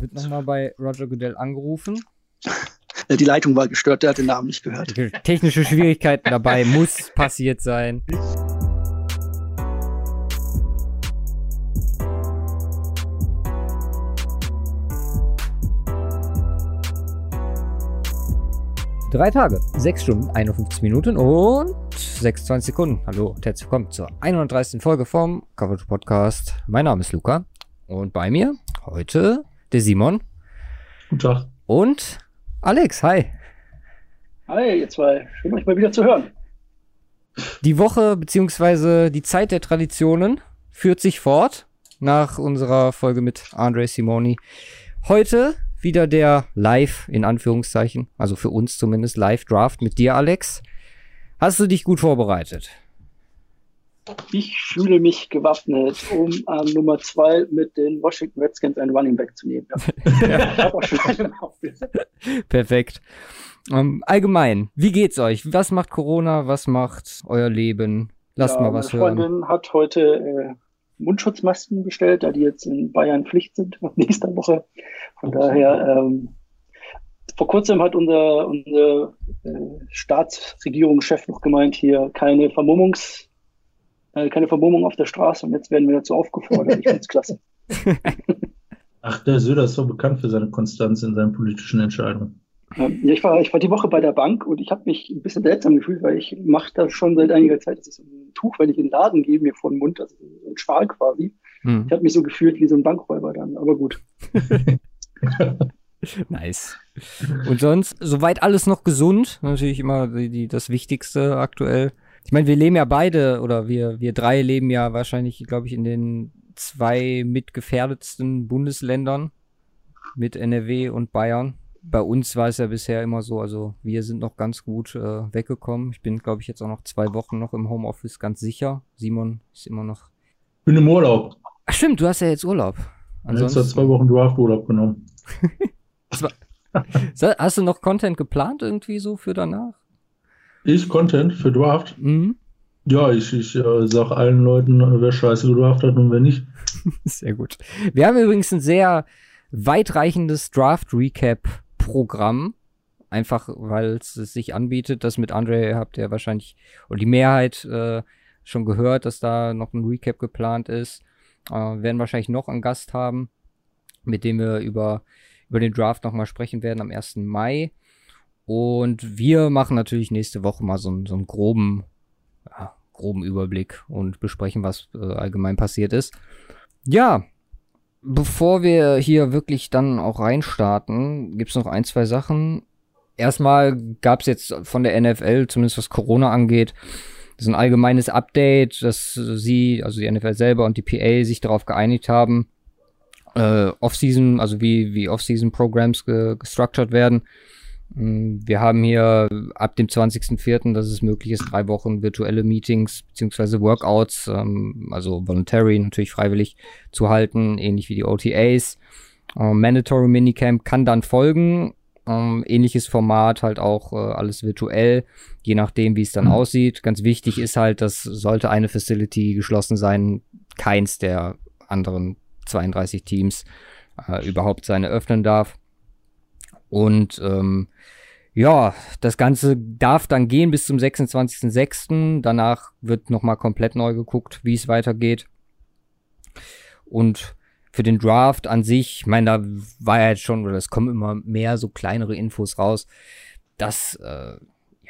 Wird nochmal bei Roger Goodell angerufen. Die Leitung war gestört, der hat den Namen nicht gehört. Technische Schwierigkeiten dabei, muss passiert sein. Drei Tage, sechs Stunden, 51 Minuten und 26 Sekunden. Hallo und herzlich willkommen zur 31. Folge vom Coverage Podcast. Mein Name ist Luca und bei mir heute der Simon. Guten Tag. Und Alex, hi. Hi, ihr zwei. Schön, euch mal wieder zu hören. Die Woche bzw. die Zeit der Traditionen führt sich fort nach unserer Folge mit Andre Simoni. Heute wieder der Live, in Anführungszeichen, also für uns zumindest, Live-Draft mit dir, Alex. Hast du dich gut vorbereitet? Ich fühle mich gewappnet, um an Nummer zwei mit den Washington Redskins einen Running Back zu nehmen. Ja. ich auch schon einen Perfekt. Um, ähm, allgemein, wie geht's euch? Was macht Corona? Was macht euer Leben? Lasst ja, mal was meine Freundin hören. hat heute äh, Mundschutzmasken bestellt, da die jetzt in Bayern Pflicht sind ab nächster Woche. Von daher, ähm, vor kurzem hat unser, unser äh, Staatsregierungschef noch gemeint, hier keine Vermummungs, äh, keine Vermummung auf der Straße und jetzt werden wir dazu aufgefordert. Ich finde es klasse. Ach, der Söder ist so bekannt für seine Konstanz in seinen politischen Entscheidungen. Ja, ich, war, ich war die Woche bei der Bank und ich habe mich ein bisschen seltsam gefühlt, weil ich mache das schon seit einiger Zeit, dass ich so ein Tuch, wenn ich in den Laden gehe, mir vor den Mund, also so ein Schal quasi. Hm. Ich habe mich so gefühlt wie so ein Bankräuber dann, aber gut. nice. Und sonst, soweit alles noch gesund, natürlich immer die, die, das Wichtigste aktuell. Ich meine, wir leben ja beide, oder wir, wir drei leben ja wahrscheinlich, glaube ich, in den zwei mitgefährdetsten Bundesländern mit NRW und Bayern bei uns war es ja bisher immer so, also wir sind noch ganz gut äh, weggekommen. Ich bin, glaube ich, jetzt auch noch zwei Wochen noch im Homeoffice ganz sicher. Simon ist immer noch. Ich bin im Urlaub. Ach stimmt, du hast ja jetzt Urlaub. Ansonsten... Jetzt hat zwei Wochen Draft-Urlaub genommen. hast du noch Content geplant irgendwie so für danach? Ich Content für Draft? Mhm. Ja, ich, ich äh, sag allen Leuten, wer scheiße gedraft hat und wer nicht. Sehr gut. Wir haben übrigens ein sehr weitreichendes Draft-Recap Programm. Einfach, weil es sich anbietet. Das mit Andre habt ihr wahrscheinlich, oder die Mehrheit äh, schon gehört, dass da noch ein Recap geplant ist. Äh, werden wahrscheinlich noch einen Gast haben, mit dem wir über, über den Draft nochmal sprechen werden am 1. Mai. Und wir machen natürlich nächste Woche mal so, so einen groben, ja, groben Überblick und besprechen, was äh, allgemein passiert ist. Ja, bevor wir hier wirklich dann auch reinstarten, gibt's noch ein, zwei Sachen. Erstmal gab's jetzt von der NFL, zumindest was Corona angeht, so ein allgemeines Update, dass sie, also die NFL selber und die PA sich darauf geeinigt haben, äh, Off-Season, also wie, wie Off-Season-Programs ge gestructured werden. Mm, wir haben hier ab dem 20.04., dass es möglich ist, drei Wochen virtuelle Meetings beziehungsweise Workouts, ähm, also voluntary, natürlich freiwillig zu halten, ähnlich wie die OTAs. Ähm, Mandatory Minicamp kann dann folgen. Ähm, ähnliches Format, halt auch äh, alles virtuell, je nachdem, wie es dann mhm. aussieht. Ganz wichtig ist halt, dass sollte eine Facility geschlossen sein, keins der anderen 32 Teams äh, überhaupt seine öffnen darf. Und ähm, ja, das Ganze darf dann gehen bis zum 26.06. Danach wird nochmal komplett neu geguckt, wie es weitergeht. Und für den Draft an sich, ich meine, da war ja jetzt schon, oder es kommen immer mehr so kleinere Infos raus, dass äh,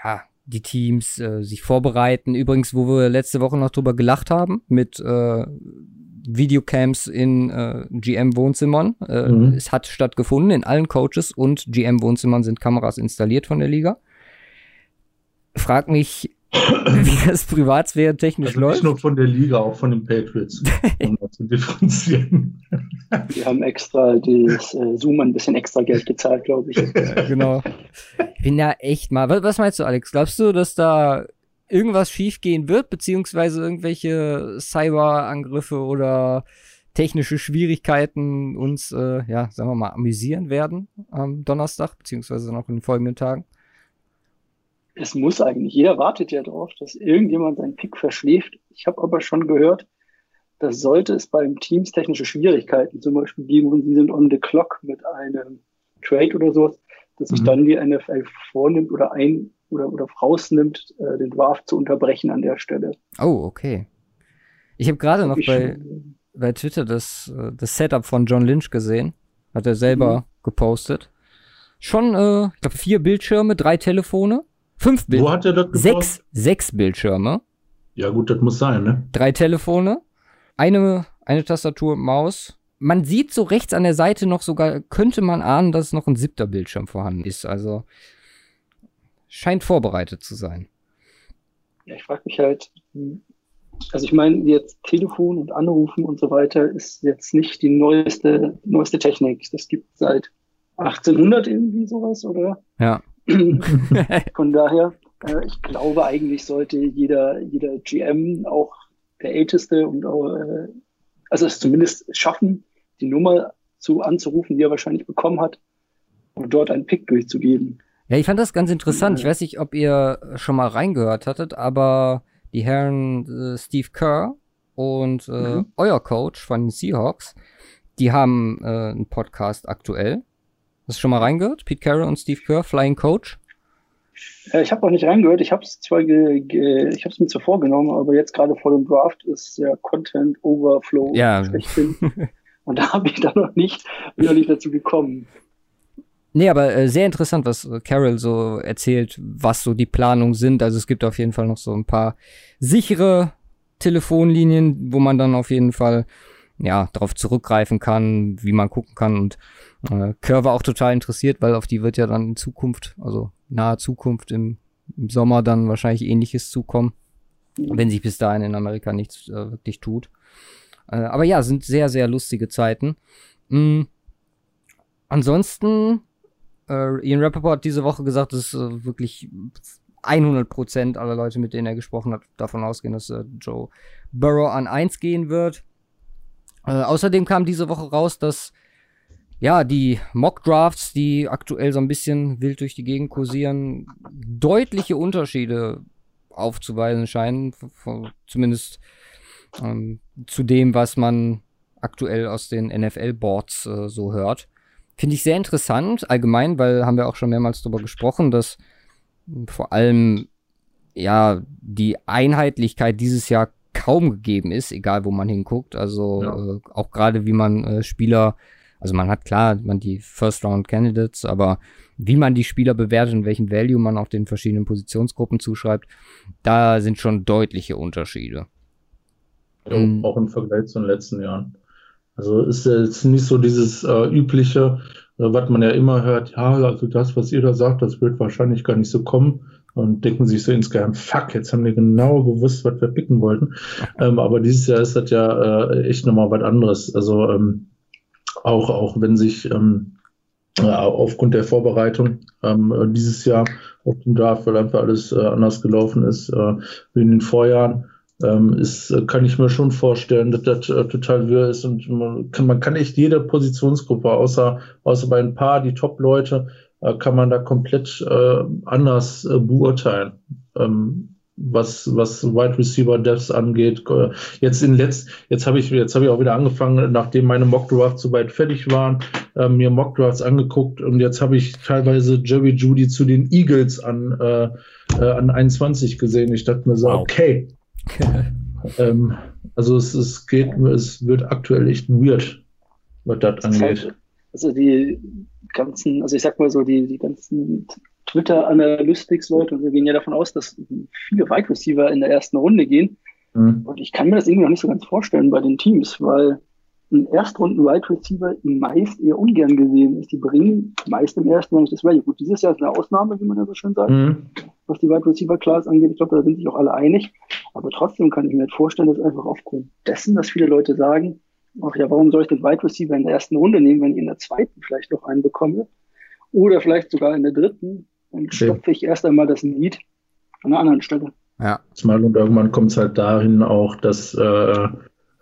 ja die Teams äh, sich vorbereiten. Übrigens, wo wir letzte Woche noch drüber gelacht haben, mit äh, Videocams in äh, GM-Wohnzimmern. Äh, mhm. Es hat stattgefunden. In allen Coaches und GM-Wohnzimmern sind Kameras installiert von der Liga. Frag mich, wie das Privatsphäre technisch also läuft. Nicht nur von der Liga, auch von den Patriots, um das zu differenzieren. Die haben extra das äh, Zoom ein bisschen extra Geld gezahlt, glaube ich. Ja, genau. Bin ja echt mal. Was, was meinst du, Alex? Glaubst du, dass da irgendwas schiefgehen wird, beziehungsweise irgendwelche Cyberangriffe oder technische Schwierigkeiten uns, äh, ja, sagen wir mal, amüsieren werden am Donnerstag, beziehungsweise noch in den folgenden Tagen? Es muss eigentlich. Jeder wartet ja darauf, dass irgendjemand seinen Pick verschläft. Ich habe aber schon gehört, da sollte es beim Teams technische Schwierigkeiten zum Beispiel geben und sie sind on the clock mit einem Trade oder sowas, dass sich mhm. dann die NFL vornimmt oder ein oder, oder rausnimmt, äh, den Draft zu unterbrechen an der Stelle. Oh, okay. Ich habe gerade noch bei, bei Twitter das, äh, das Setup von John Lynch gesehen. Hat er selber mhm. gepostet. Schon, äh, ich glaube, vier Bildschirme, drei Telefone, fünf Bildschirme. Wo hat er das gepostet? Sechs, sechs Bildschirme. Ja, gut, das muss sein, ne? Drei Telefone, eine, eine Tastatur und Maus. Man sieht so rechts an der Seite noch sogar, könnte man ahnen, dass noch ein siebter Bildschirm vorhanden ist. Also scheint vorbereitet zu sein. Ja, ich frage mich halt, also ich meine, jetzt Telefon und Anrufen und so weiter ist jetzt nicht die neueste, neueste Technik. Das gibt seit 1800 irgendwie sowas, oder? Ja. Von daher, äh, ich glaube, eigentlich sollte jeder, jeder GM, auch der Älteste und auch, äh, also es zumindest schaffen, die Nummer zu anzurufen, die er wahrscheinlich bekommen hat, und dort einen Pick durchzugeben. Ja, ich fand das ganz interessant. Ich weiß nicht, ob ihr schon mal reingehört hattet, aber die Herren äh, Steve Kerr und äh, mhm. euer Coach von den Seahawks, die haben äh, einen Podcast aktuell. Hast du schon mal reingehört? Pete Carroll und Steve Kerr, Flying Coach? Äh, ich habe auch nicht reingehört. Ich habe es zwar, ge, ge, ich habe es mir zwar vorgenommen, aber jetzt gerade vor dem Draft ist der Content Overflow ja. und da habe ich dann noch nicht, bin noch nicht dazu gekommen. Nee, aber äh, sehr interessant, was äh, Carol so erzählt, was so die Planungen sind. Also es gibt auf jeden Fall noch so ein paar sichere Telefonlinien, wo man dann auf jeden Fall ja darauf zurückgreifen kann, wie man gucken kann. Und äh, Kerr war auch total interessiert, weil auf die wird ja dann in Zukunft, also nahe Zukunft im, im Sommer dann wahrscheinlich ähnliches zukommen, wenn sich bis dahin in Amerika nichts äh, wirklich tut. Äh, aber ja, sind sehr, sehr lustige Zeiten. Mhm. Ansonsten äh, Ian Rappaport hat diese Woche gesagt, dass äh, wirklich 100% aller Leute, mit denen er gesprochen hat, davon ausgehen, dass äh, Joe Burrow an 1 gehen wird. Äh, außerdem kam diese Woche raus, dass ja, die Mock Drafts, die aktuell so ein bisschen wild durch die Gegend kursieren, deutliche Unterschiede aufzuweisen scheinen, zumindest ähm, zu dem, was man aktuell aus den NFL-Boards äh, so hört. Finde ich sehr interessant, allgemein, weil haben wir auch schon mehrmals darüber gesprochen, dass vor allem ja die Einheitlichkeit dieses Jahr kaum gegeben ist, egal wo man hinguckt. Also ja. äh, auch gerade wie man äh, Spieler, also man hat klar, man die First Round Candidates, aber wie man die Spieler bewertet und welchen Value man auch den verschiedenen Positionsgruppen zuschreibt, da sind schon deutliche Unterschiede. Ja, um, auch im Vergleich zu den letzten Jahren. Also ist jetzt nicht so dieses äh, übliche, äh, was man ja immer hört, ja, also das, was ihr da sagt, das wird wahrscheinlich gar nicht so kommen und denken sich so insgeheim, fuck, jetzt haben wir genau gewusst, was wir picken wollten. Ähm, aber dieses Jahr ist das ja äh, echt nochmal was anderes. Also ähm, auch, auch wenn sich ähm, äh, aufgrund der Vorbereitung ähm, dieses Jahr auf dem Draft, weil einfach alles äh, anders gelaufen ist äh, wie in den Vorjahren, ähm, ist, äh, kann ich mir schon vorstellen, dass das äh, total wirr ist und man kann, man kann echt jede Positionsgruppe, außer, außer bei ein paar, die Top-Leute, äh, kann man da komplett äh, anders äh, beurteilen. Ähm, was, was Wide Receiver Devs angeht. Äh, jetzt in letzt, jetzt habe ich, jetzt habe ich auch wieder angefangen, nachdem meine Mock Drafts soweit fertig waren, äh, mir Mock Drafts angeguckt und jetzt habe ich teilweise Jerry Judy zu den Eagles an, äh, äh, an 21 gesehen. Ich dachte mir so, wow. okay, ähm, also es, es geht, es wird aktuell echt weird, was das angeht. Also die ganzen, also ich sag mal so, die, die ganzen Twitter-Analytics-Leute und wir gehen ja davon aus, dass viele Wide Receiver in der ersten Runde gehen. Mhm. Und ich kann mir das irgendwie noch nicht so ganz vorstellen bei den Teams, weil ein Erstrunden-Wide Receiver meist eher ungern gesehen ist. Die bringen meist im ersten Jahr nicht das Value. Gut, dieses Jahr ist eine Ausnahme, wie man ja so schön sagt, mhm. was die Wide Receiver Class angeht. Ich glaube, da sind sich auch alle einig. Aber trotzdem kann ich mir halt vorstellen, dass einfach aufgrund dessen, dass viele Leute sagen, ach ja, warum soll ich den Wide Receiver in der ersten Runde nehmen, wenn ich in der zweiten vielleicht noch einen bekomme? Oder vielleicht sogar in der dritten. Dann okay. stopfe ich erst einmal das Lied an einer anderen Stelle. Ja. Und irgendwann kommt es halt dahin auch, dass äh,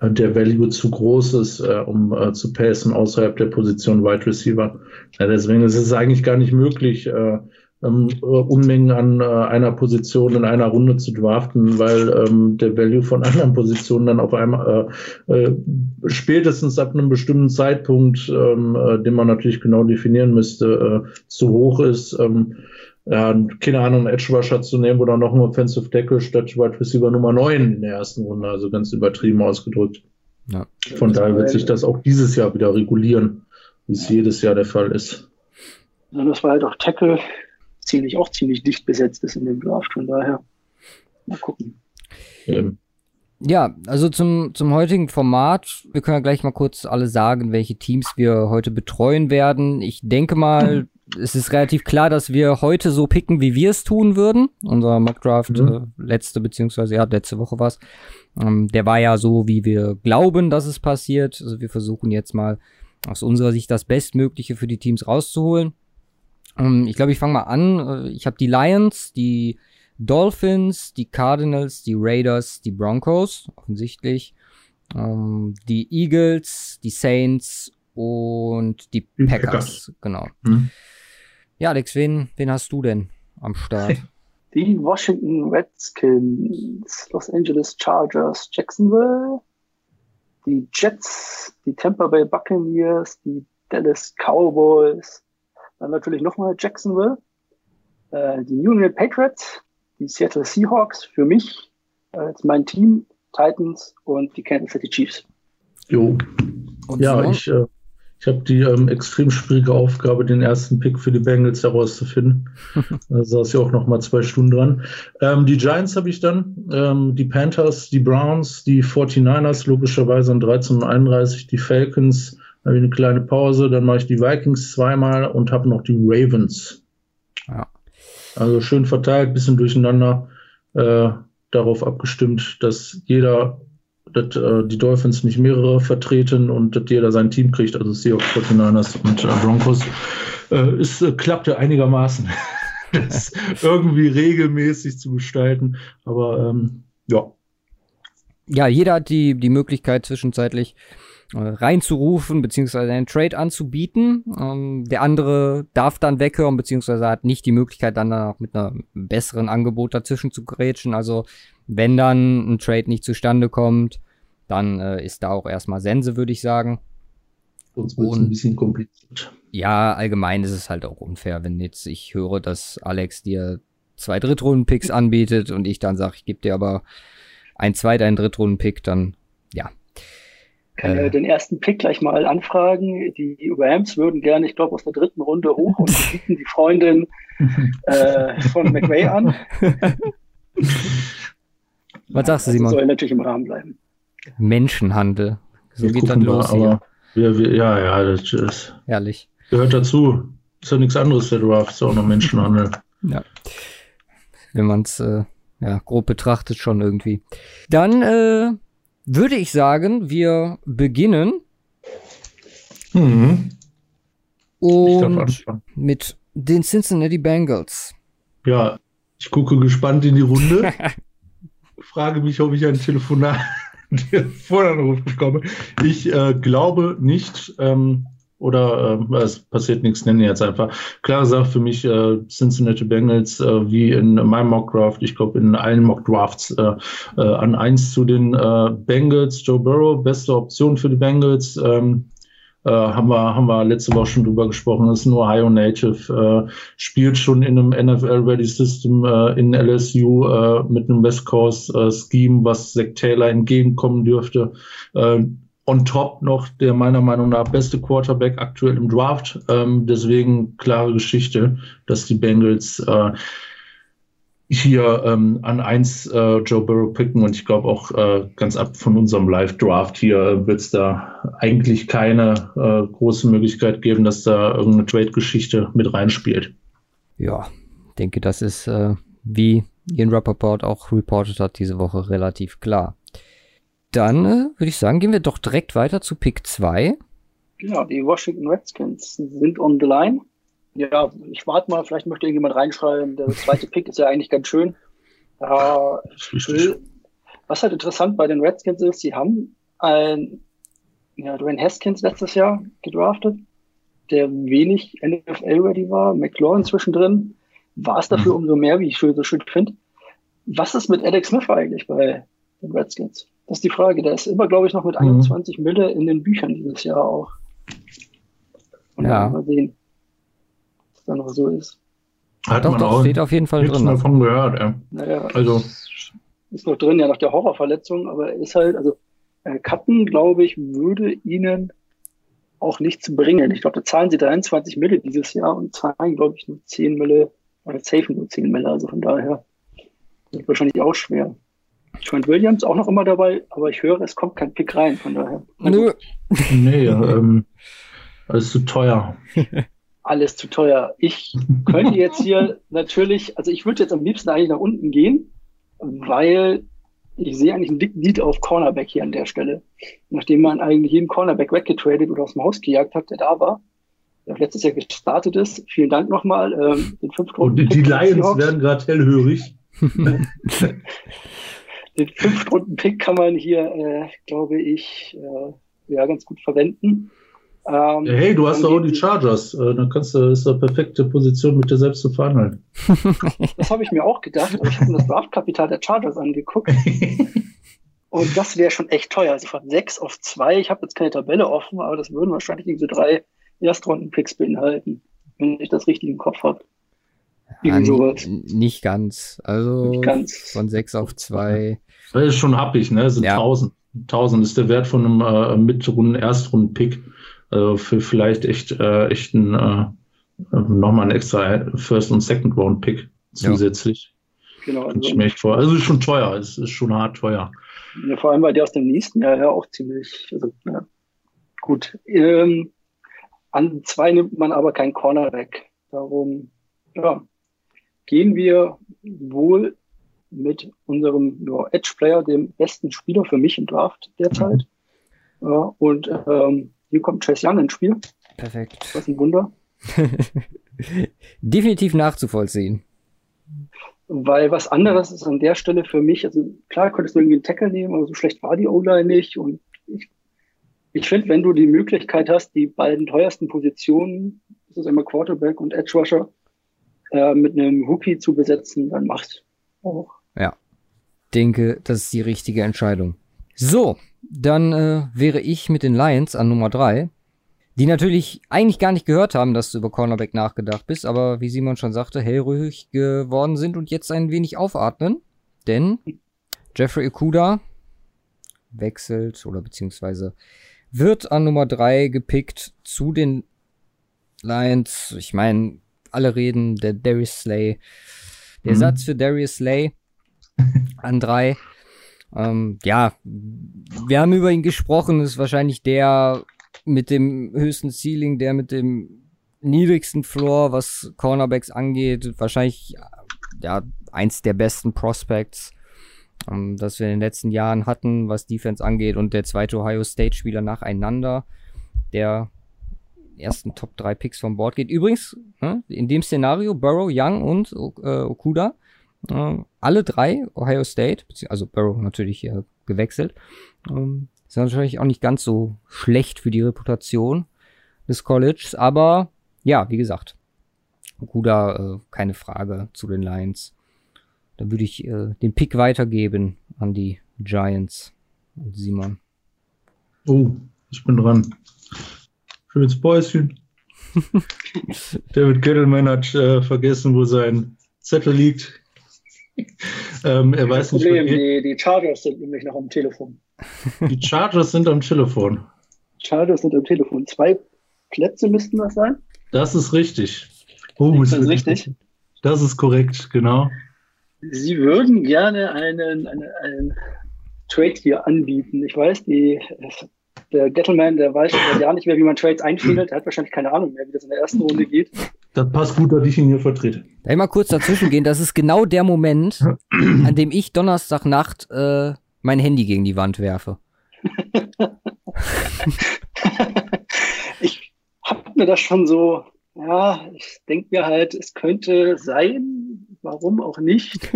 der Value zu groß ist, äh, um äh, zu passen außerhalb der Position Wide Receiver. Ja, deswegen ist es eigentlich gar nicht möglich, äh, ähm, äh, Unmengen an äh, einer Position in einer Runde zu draften, weil ähm, der Value von anderen Positionen dann auf einmal äh, äh, spätestens ab einem bestimmten Zeitpunkt, ähm, äh, den man natürlich genau definieren müsste, äh, zu hoch ist. Ja, keine Ahnung, Edge Rusher zu nehmen oder noch ein Offensive Tackle statt Wide Receiver Nummer 9 in der ersten Runde, also ganz übertrieben ausgedrückt. Ja. Von daher wird sich das auch dieses Jahr wieder regulieren, wie es jedes Jahr der Fall ist. Ja, das war halt auch Tackle ziemlich auch ziemlich dicht besetzt ist in dem Draft. Von daher mal gucken. Ähm. Ja, also zum, zum heutigen Format. Wir können ja gleich mal kurz alle sagen, welche Teams wir heute betreuen werden. Ich denke mal, mhm. Es ist relativ klar, dass wir heute so picken, wie wir es tun würden. Unser Mockdraft mhm. äh, letzte, beziehungsweise ja, letzte Woche war es. Ähm, der war ja so, wie wir glauben, dass es passiert. Also wir versuchen jetzt mal aus unserer Sicht das Bestmögliche für die Teams rauszuholen. Ähm, ich glaube, ich fange mal an. Äh, ich habe die Lions, die Dolphins, die Cardinals, die Raiders, die Broncos, offensichtlich. Ähm, die Eagles, die Saints und die, die Packers. Packers. Genau. Mhm. Ja, Alex, wen, wen hast du denn am Start? Die Washington Redskins, Los Angeles Chargers, Jacksonville, die Jets, die Tampa Bay Buccaneers, die Dallas Cowboys, dann natürlich nochmal Jacksonville, äh, die New England Patriots, die Seattle Seahawks für mich äh, als mein Team, Titans und die Kansas City Chiefs. Jo. Und ja, so? ich, äh, ich habe die ähm, extrem schwierige Aufgabe, den ersten Pick für die Bengals herauszufinden. da saß ich auch noch mal zwei Stunden dran. Ähm, die Giants habe ich dann, ähm, die Panthers, die Browns, die 49ers, logischerweise an 13 und 31, die Falcons, habe ich eine kleine Pause, dann mache ich die Vikings zweimal und habe noch die Ravens. Ja. Also schön verteilt, bisschen durcheinander, äh, darauf abgestimmt, dass jeder, dass äh, die Dolphins nicht mehrere vertreten und dass jeder sein Team kriegt, also Seahawks, 49ers und äh, Broncos. Äh, es äh, klappte einigermaßen, das irgendwie regelmäßig zu gestalten, aber ähm, ja. Ja, jeder hat die, die Möglichkeit zwischenzeitlich äh, reinzurufen, beziehungsweise einen Trade anzubieten. Ähm, der andere darf dann weghören, beziehungsweise hat nicht die Möglichkeit, dann auch mit einem besseren Angebot dazwischen zu grätschen. Also wenn dann ein Trade nicht zustande kommt, dann äh, ist da auch erstmal Sense, würde ich sagen. Sonst wird es ein bisschen kompliziert. Ja, allgemein ist es halt auch unfair, wenn jetzt ich höre, dass Alex dir zwei Drittrunden-Picks anbietet und ich dann sage, ich gebe dir aber ein Zweit-, ein Drittrunden-Pick, dann ja, kann äh, den ersten Pick gleich mal anfragen. Die Rams würden gerne, ich glaube, aus der dritten Runde hoch und bieten die Freundin äh, von McVay an. Was sagst du, Simon? Das soll natürlich im Rahmen bleiben. Menschenhandel. So wir geht dann los mal. Wir, wir, ja, ja, das ist. Herrlich. Gehört dazu. Ist ja nichts anderes, der Draft. Ist auch noch Menschenhandel. ja. Wenn man es äh, ja, grob betrachtet, schon irgendwie. Dann äh, würde ich sagen, wir beginnen. Mhm. Und mit den Cincinnati Bengals. Ja, ich gucke gespannt in die Runde. Frage mich, ob ich ein Telefonat Telefonanruf bekomme. Ich äh, glaube nicht. Ähm, oder äh, es passiert nichts, nenne ich jetzt einfach. Klare Sache für mich, äh, Cincinnati Bengals, äh, wie in meinem Mockdraft, ich glaube in allen Mockdrafts, äh, äh, an eins zu den äh, Bengals, Joe Burrow, beste Option für die Bengals. Ähm, äh, haben wir, haben wir letzte Woche schon drüber gesprochen, ist nur Ohio Native, äh, spielt schon in einem NFL-Ready-System äh, in LSU äh, mit einem West Coast-Scheme, äh, was Zach Taylor entgegenkommen dürfte. Äh, on top noch der meiner Meinung nach beste Quarterback aktuell im Draft. Ähm, deswegen klare Geschichte, dass die Bengals äh, hier ähm, an eins äh, Joe Burrow picken und ich glaube auch äh, ganz ab von unserem Live-Draft hier wird es da eigentlich keine äh, große Möglichkeit geben, dass da irgendeine Trade-Geschichte mit reinspielt. Ja, denke, das ist, äh, wie Ian Rappaport auch reportet hat, diese Woche relativ klar. Dann äh, würde ich sagen, gehen wir doch direkt weiter zu Pick 2. Genau, die Washington Redskins sind on the line. Ja, ich warte mal, vielleicht möchte irgendjemand reinschreiben. Der zweite Pick ist ja eigentlich ganz schön. Äh, was halt interessant bei den Redskins ist, sie haben ein, ja, Dwayne Haskins letztes Jahr gedraftet, der wenig NFL-ready war, McLaurin zwischendrin. war es dafür mhm. umso mehr, wie ich so schön finde. Was ist mit Alex Smith eigentlich bei den Redskins? Das ist die Frage. Der ist immer, glaube ich, noch mit 21 mhm. Mille in den Büchern dieses Jahr auch. Und ja. mal sehen, da noch so ist. Hat doch, man doch, auch steht auf jeden Fall nichts drin. davon gehört, ja. Naja, also. Ist noch drin, ja, nach der Horrorverletzung, aber er ist halt, also, äh, Cutten, glaube ich, würde ihnen auch nichts bringen. Ich glaube, da zahlen sie 23 Mille dieses Jahr und zahlen, glaube ich, nur 10 Mille, oder safe nur 10 Mille, also von daher wird wahrscheinlich auch schwer. Trent Williams auch noch immer dabei, aber ich höre, es kommt kein Pick rein, von daher. Nö. nee, ähm, alles zu teuer. Alles zu teuer. Ich könnte jetzt hier natürlich, also ich würde jetzt am liebsten eigentlich nach unten gehen, weil ich sehe eigentlich einen dicken Lied auf Cornerback hier an der Stelle. Nachdem man eigentlich jeden Cornerback weggetradet oder aus dem Haus gejagt hat, der da war, der letztes Jahr gestartet ist. Vielen Dank nochmal. Ähm, den Und die, die Lions werden gerade hellhörig. den Fünftrunden-Pick kann man hier, äh, glaube ich, äh, ja, ganz gut verwenden. Ähm, hey, du hast doch auch die Chargers. Äh, dann kannst du, ist eine perfekte Position, mit dir selbst zu verhandeln. Das habe ich mir auch gedacht, aber ich habe mir das Draftkapital der Chargers angeguckt. Und das wäre schon echt teuer. Also von sechs auf zwei. Ich habe jetzt keine Tabelle offen, aber das würden wahrscheinlich diese drei Erstrunden-Picks beinhalten, wenn ich das richtig im Kopf habe. Ja, nicht ganz. Also nicht ganz. von sechs auf zwei. Das ist schon happig, ne? Das sind ja. 1000. 1000 ist der Wert von einem äh, Mitrunden, Erstrunden-Pick. Also für vielleicht echt, äh, echt ein, äh, nochmal ein extra First- und Second-Round-Pick zusätzlich. Ja. Genau. Also, ich mir echt vor. Also ist schon teuer, es ist schon hart teuer. Ja, vor allem, weil der aus dem nächsten Jahr ja auch ziemlich, also, ja. gut. Ähm, an zwei nimmt man aber kein Cornerback. Darum, ja, gehen wir wohl mit unserem ja, Edge-Player, dem besten Spieler für mich im Draft derzeit. Mhm. Ja, und ähm, hier kommt Chase Young ins Spiel. Perfekt. Was ein Wunder. Definitiv nachzuvollziehen. Weil was anderes ist an der Stelle für mich, also klar könntest du irgendwie einen Tackle nehmen, aber so schlecht war die O-Line nicht. Und ich, ich finde, wenn du die Möglichkeit hast, die beiden teuersten Positionen, das ist immer Quarterback und Edge Rusher, äh, mit einem Rookie zu besetzen, dann macht auch. Ja, denke, das ist die richtige Entscheidung. So, dann äh, wäre ich mit den Lions an Nummer 3, die natürlich eigentlich gar nicht gehört haben, dass du über Cornerback nachgedacht bist, aber wie Simon schon sagte, hellrührig geworden sind und jetzt ein wenig aufatmen. Denn Jeffrey Okuda wechselt oder beziehungsweise wird an Nummer 3 gepickt zu den Lions. Ich meine, alle reden der Darius Slay. Der mhm. Satz für Darius Slay an 3 ähm, ja, wir haben über ihn gesprochen, ist wahrscheinlich der mit dem höchsten Ceiling, der mit dem niedrigsten Floor, was Cornerbacks angeht, wahrscheinlich ja eins der besten Prospects, ähm, das wir in den letzten Jahren hatten, was Defense angeht und der zweite Ohio State Spieler nacheinander, der ersten Top 3 Picks vom Board geht. Übrigens, ne, in dem Szenario Burrow, Young und äh, Okuda äh, alle drei, Ohio State, also Burrow natürlich äh, gewechselt, ähm, ist natürlich auch nicht ganz so schlecht für die Reputation des Colleges, aber ja, wie gesagt, Guda, äh, keine Frage zu den Lions. Dann würde ich äh, den Pick weitergeben an die Giants und Simon. Oh, ich bin dran. Schönes Bäuschen. David Gettleman hat äh, vergessen, wo sein Zettel liegt ähm, er weiß nicht. Problem, die, die Chargers sind nämlich noch am Telefon. Die Chargers sind am Telefon. Chargers sind am Telefon. Zwei Plätze müssten das sein? Das ist richtig. Oh, ist das richtig? Das ist korrekt, genau. Sie würden gerne einen, einen, einen Trade hier anbieten. Ich weiß, die, der Gettleman, der weiß ja nicht mehr, wie man Trades einfädelt. Der hat wahrscheinlich keine Ahnung mehr, wie das in der ersten Runde geht. Das passt gut, dass ich ihn hier vertrete. Da ich mal kurz dazwischen gehen. Das ist genau der Moment, an dem ich Donnerstagnacht äh, mein Handy gegen die Wand werfe. ich hab mir das schon so, ja, ich denke mir halt, es könnte sein, warum auch nicht.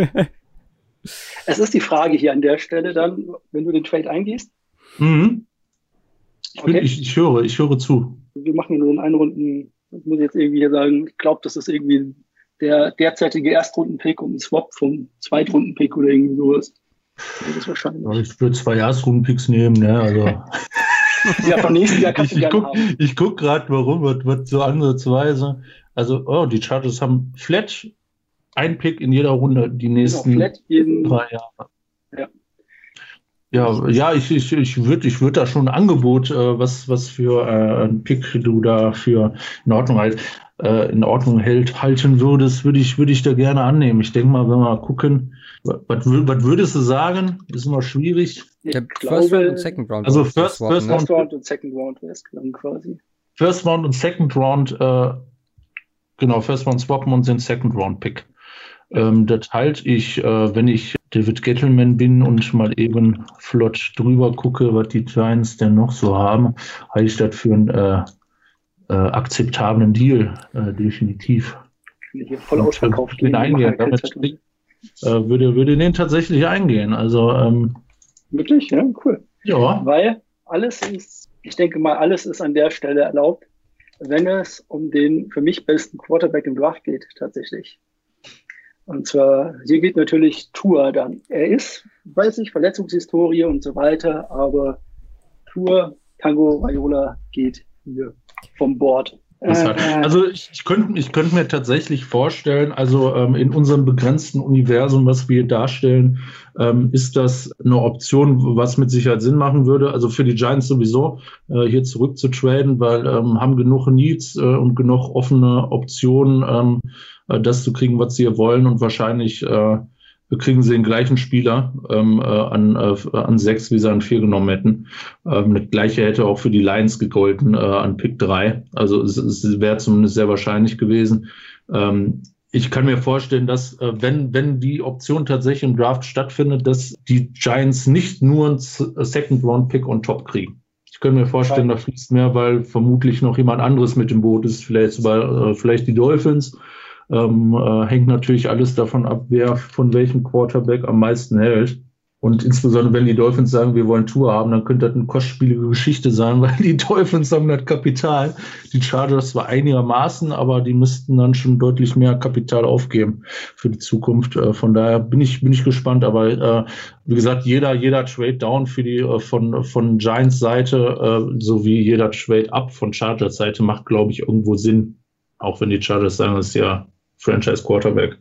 es ist die Frage hier an der Stelle dann, wenn du den Trade eingehst. Mhm. Ich, okay. ich, ich höre, ich höre zu. Wir machen nur in einen Runden ich muss jetzt irgendwie sagen, ich glaube, das ist irgendwie der derzeitige Erstrunden-Pick und ein Swap vom Zweitrunden-Pick oder irgendwie sowas. Das ist wahrscheinlich. Ich würde zwei Erstrunden-Picks nehmen, ne? Also. ja, vom nächsten Jahr kannst ich, du ich guck, haben. Ich gucke gerade, warum, was, was so ansatzweise. Also, oh, die Chargers haben flat ein Pick in jeder Runde die genau, nächsten genau, drei Jahre. Ja. Ja, ja, ich, ich, ich würde ich würd da schon ein Angebot, äh, was, was für äh, ein Pick du da für in Ordnung halt, äh, in Ordnung hält, halten würdest, würde ich, würde ich da gerne annehmen. Ich denke mal, wenn wir mal gucken, was, was würdest du sagen? Ist immer schwierig. Ich ja, First Round und Second Round. Also First, First, ne? First Round und Second Round wäre es quasi. First Round und Second Round, äh, genau, First Round swappen und sind Second Round Pick. Ähm, das halte ich, äh, wenn ich David Gettleman bin und mal eben flott drüber gucke, was die Giants denn noch so haben, halte ich das für einen äh, äh, akzeptablen Deal, äh, definitiv. Hier voll ausverkauft. Den eingehen. Damit äh, würde, würde den tatsächlich eingehen. Also ähm, wirklich, ja, cool. Ja. Weil alles ist, ich denke mal, alles ist an der Stelle erlaubt, wenn es um den für mich besten Quarterback im Draft geht, tatsächlich. Und zwar, hier geht natürlich Tour dann. Er ist, weiß ich, Verletzungshistorie und so weiter, aber Tour, Tango, Viola geht hier vom Bord. Äh, also ich, ich könnte ich könnte mir tatsächlich vorstellen, also ähm, in unserem begrenzten Universum, was wir darstellen, ähm, ist das eine Option, was mit Sicherheit Sinn machen würde. Also für die Giants sowieso äh, hier zurück zu traden, weil ähm, haben genug Needs äh, und genug offene Optionen, ähm, äh, das zu kriegen, was sie hier wollen und wahrscheinlich äh, kriegen sie den gleichen Spieler ähm, äh, an, äh, an sechs, wie sie an vier genommen hätten. Ähm, das gleiche hätte auch für die Lions gegolten äh, an Pick drei. Also es, es wäre zumindest sehr wahrscheinlich gewesen. Ähm, ich kann mir vorstellen, dass äh, wenn, wenn die Option tatsächlich im Draft stattfindet, dass die Giants nicht nur einen Second-Round-Pick on top kriegen. Ich könnte mir vorstellen, da fließt mehr, weil vermutlich noch jemand anderes mit dem Boot ist, vielleicht, äh, vielleicht die Dolphins ähm, äh, hängt natürlich alles davon ab, wer von welchem Quarterback am meisten hält. Und insbesondere, wenn die Dolphins sagen, wir wollen Tour haben, dann könnte das eine kostspielige Geschichte sein, weil die Dolphins haben das Kapital. Die Chargers zwar einigermaßen, aber die müssten dann schon deutlich mehr Kapital aufgeben für die Zukunft. Äh, von daher bin ich, bin ich gespannt. Aber äh, wie gesagt, jeder, jeder Trade Down für die äh, von, von Giants Seite äh, sowie jeder Trade Up von Chargers Seite macht, glaube ich, irgendwo Sinn. Auch wenn die Chargers sagen, das ist ja Franchise Quarterback.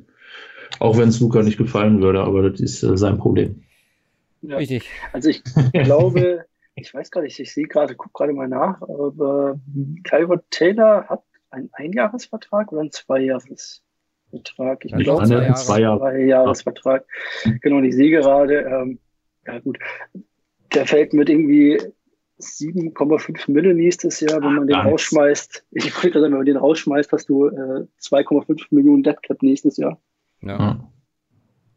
Auch wenn es Luca nicht gefallen würde, aber das ist äh, sein Problem. Ja. Richtig. Also ich glaube, ich weiß gar nicht, ich sehe gerade, gucke gerade mal nach, aber Tyrod Taylor hat einen Einjahresvertrag oder einen Zweijahresvertrag? Ich glaube, zwei, Jahre, zwei Jahre. Zweijahresvertrag. Genau, und ich sehe gerade, ähm, ja gut, der fällt mit irgendwie 7,5 Mille nächstes Jahr, wenn man den rausschmeißt. Ich wollte gerade sagen, wenn man den rausschmeißt, hast du äh, 2,5 Millionen Dead Cap nächstes Jahr. Ja.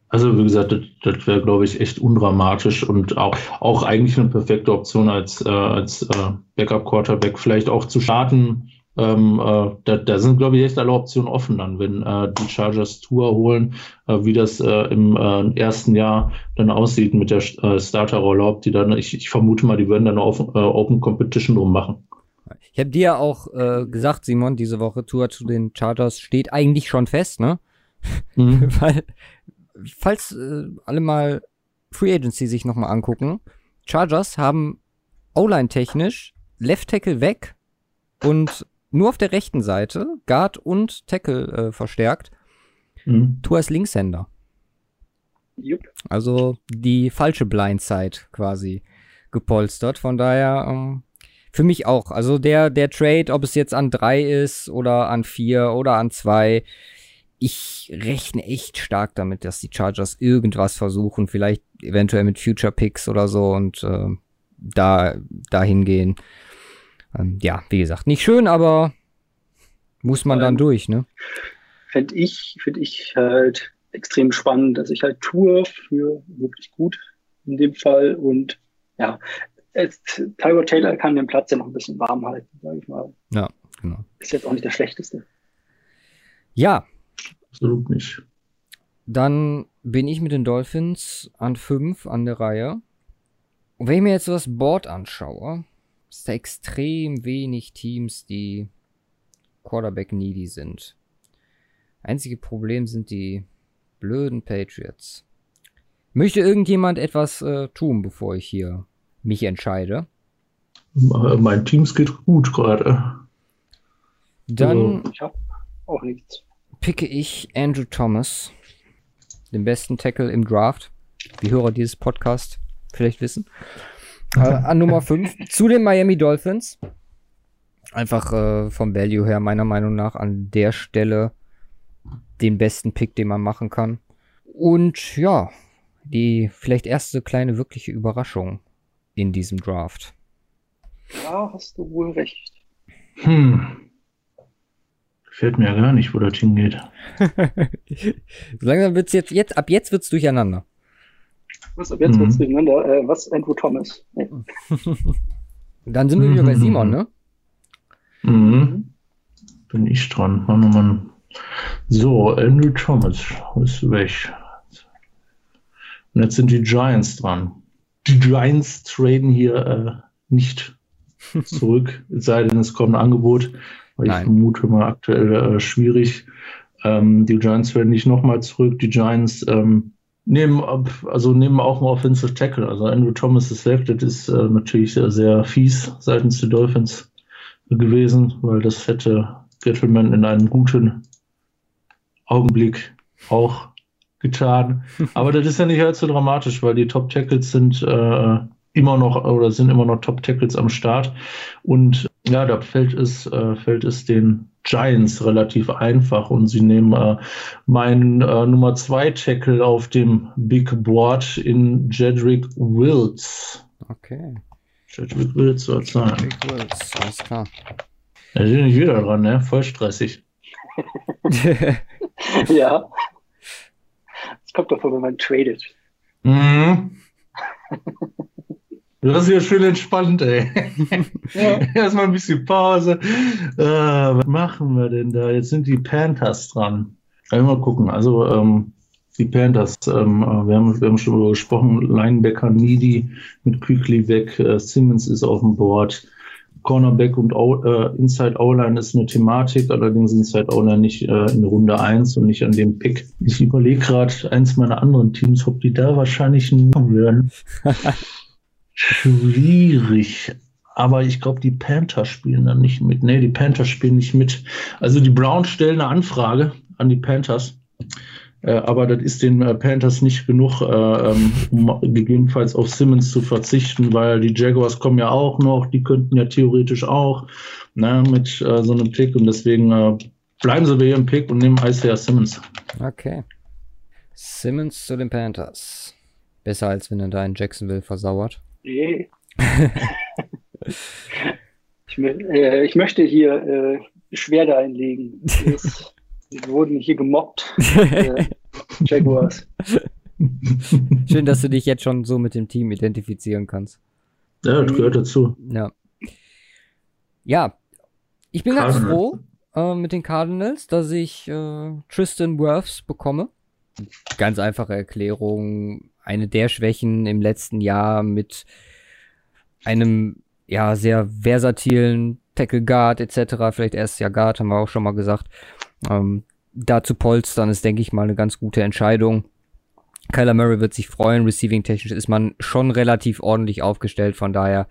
Also wie gesagt, das, das wäre, glaube ich, echt undramatisch und auch, auch eigentlich eine perfekte Option als, äh, als äh, Backup-Quarterback vielleicht auch zu starten ähm, äh, da, da sind, glaube ich, echt alle Optionen offen dann, wenn äh, die Chargers Tour holen, äh, wie das äh, im äh, ersten Jahr dann aussieht mit der äh, Starter-Rolle, ob die dann, ich, ich vermute mal, die werden dann auf, Open Competition drum machen. Ich habe dir ja auch gesagt, Simon, diese Woche Tour zu den Chargers steht eigentlich schon fest, ne? Mhm. Weil, falls alle mal Free Agency sich nochmal angucken, Chargers haben O-Line technisch Left Tackle weg und nur auf der rechten Seite, Guard und Tackle äh, verstärkt. Mhm. Tu als Linkshänder. Jupp. Also die falsche Blindside quasi gepolstert. Von daher ähm, für mich auch. Also der, der Trade, ob es jetzt an drei ist oder an vier oder an zwei, ich rechne echt stark damit, dass die Chargers irgendwas versuchen, vielleicht eventuell mit Future Picks oder so und äh, da dahin gehen. Ähm, ja, wie gesagt, nicht schön, aber muss man dann durch, ne? Fände ich, finde ich halt extrem spannend, dass ich halt tue für wirklich gut in dem Fall und ja, jetzt, Tyler Taylor kann den Platz ja noch ein bisschen warm halten, sage ich mal. Ja, genau. Ist jetzt auch nicht der schlechteste. Ja. Absolut nicht. Dann bin ich mit den Dolphins an fünf an der Reihe. Und wenn ich mir jetzt so das Board anschaue, ist da extrem wenig Teams, die Quarterback needy sind. Einzige Problem sind die blöden Patriots. Möchte irgendjemand etwas äh, tun, bevor ich hier mich entscheide? Mein Teams geht gut gerade. Dann ich habe auch nichts. picke ich Andrew Thomas, den besten Tackle im Draft, wie Hörer dieses Podcasts vielleicht wissen. Äh, an Nummer 5 zu den Miami Dolphins. Einfach äh, vom Value her meiner Meinung nach an der Stelle den besten Pick, den man machen kann. Und ja, die vielleicht erste kleine wirkliche Überraschung in diesem Draft. Da hast du wohl recht. Hm. Fällt mir ja gar nicht, wo das hingeht. so langsam wird's jetzt, jetzt, ab jetzt wird's durcheinander. Was, ab jetzt Mhm. wird's durcheinander. Äh, was, Andrew Thomas? Nee. Dann sind wir wieder bei Simon, ne? Mhm. Bin ich dran. Mann, oh Mann. So, Andrew Thomas ist weg. Und jetzt sind die Giants dran. Die Giants traden hier äh, nicht zurück, es sei denn, es kommt ein Angebot, weil ich vermute mal aktuell äh, schwierig. Ähm, die Giants werden nicht nochmal zurück. Die Giants ähm, nehmen also nehmen auch einen Offensive Tackle. Also Andrew Thomas ist weg. Das ist äh, natürlich sehr, sehr fies seitens der Dolphins gewesen, weil das hätte Gettleman in einem guten Augenblick auch getan. Aber das ist ja nicht allzu dramatisch, weil die Top Tackles sind äh, immer noch oder sind immer noch Top Tackles am Start. Und ja, da fällt es, äh, fällt es den Giants relativ einfach und sie nehmen äh, meinen äh, Nummer 2 Tackle auf dem Big Board in Jedrick Wills. Okay. Jedrick Wills soll es sein. Big Wills, alles klar. Da bin ich wieder dran, ne? Voll stressig. ja. Das kommt davon, wenn man tradet. Mhm. Du hast ja schön entspannt, ey. Ja. Erstmal ein bisschen Pause. Äh, was machen wir denn da? Jetzt sind die Panthers dran. Ja, mal gucken. Also, ähm, die Panthers, ähm, äh, wir, haben, wir haben schon darüber gesprochen. Linebacker Needy mit Quickly weg. Äh, Simmons ist auf dem Board. Cornerback und o äh, Inside O-Line ist eine Thematik, allerdings Inside O-Line nicht äh, in Runde 1 und nicht an dem Pick. Ich überlege gerade eins meiner anderen Teams, ob die da wahrscheinlich nehmen werden. Schwierig. Aber ich glaube, die Panthers spielen dann nicht mit. Nee, die Panthers spielen nicht mit. Also die Browns stellen eine Anfrage an die Panthers. Äh, aber das ist den äh, Panthers nicht genug, äh, ähm, um gegebenenfalls auf Simmons zu verzichten, weil die Jaguars kommen ja auch noch, die könnten ja theoretisch auch ne, mit äh, so einem Pick und deswegen äh, bleiben sie bei ihrem Pick und nehmen Isaiah Simmons. okay. Simmons zu den Panthers. Besser als wenn er da in Jacksonville versauert. Nee. ich, äh, ich möchte hier äh, Beschwerde einlegen. Es- Wir wurden hier gemobbt. Äh, Jaguars. Schön, dass du dich jetzt schon so mit dem Team identifizieren kannst. Ja, das gehört dazu. Ja. Ja, ich bin ganz Cardinals. froh äh, mit den Cardinals, dass ich äh, Tristan Wirfs bekomme. Ganz einfache Erklärung. Eine der Schwächen im letzten Jahr mit einem ja sehr versatilen Tackle Guard etc. Vielleicht erstes Jahr Guard, haben wir auch schon mal gesagt. Ähm, da zu polstern ist, denke ich mal, eine ganz gute Entscheidung. Kyler Murray wird sich freuen. Receiving technisch ist man schon relativ ordentlich aufgestellt. Von daher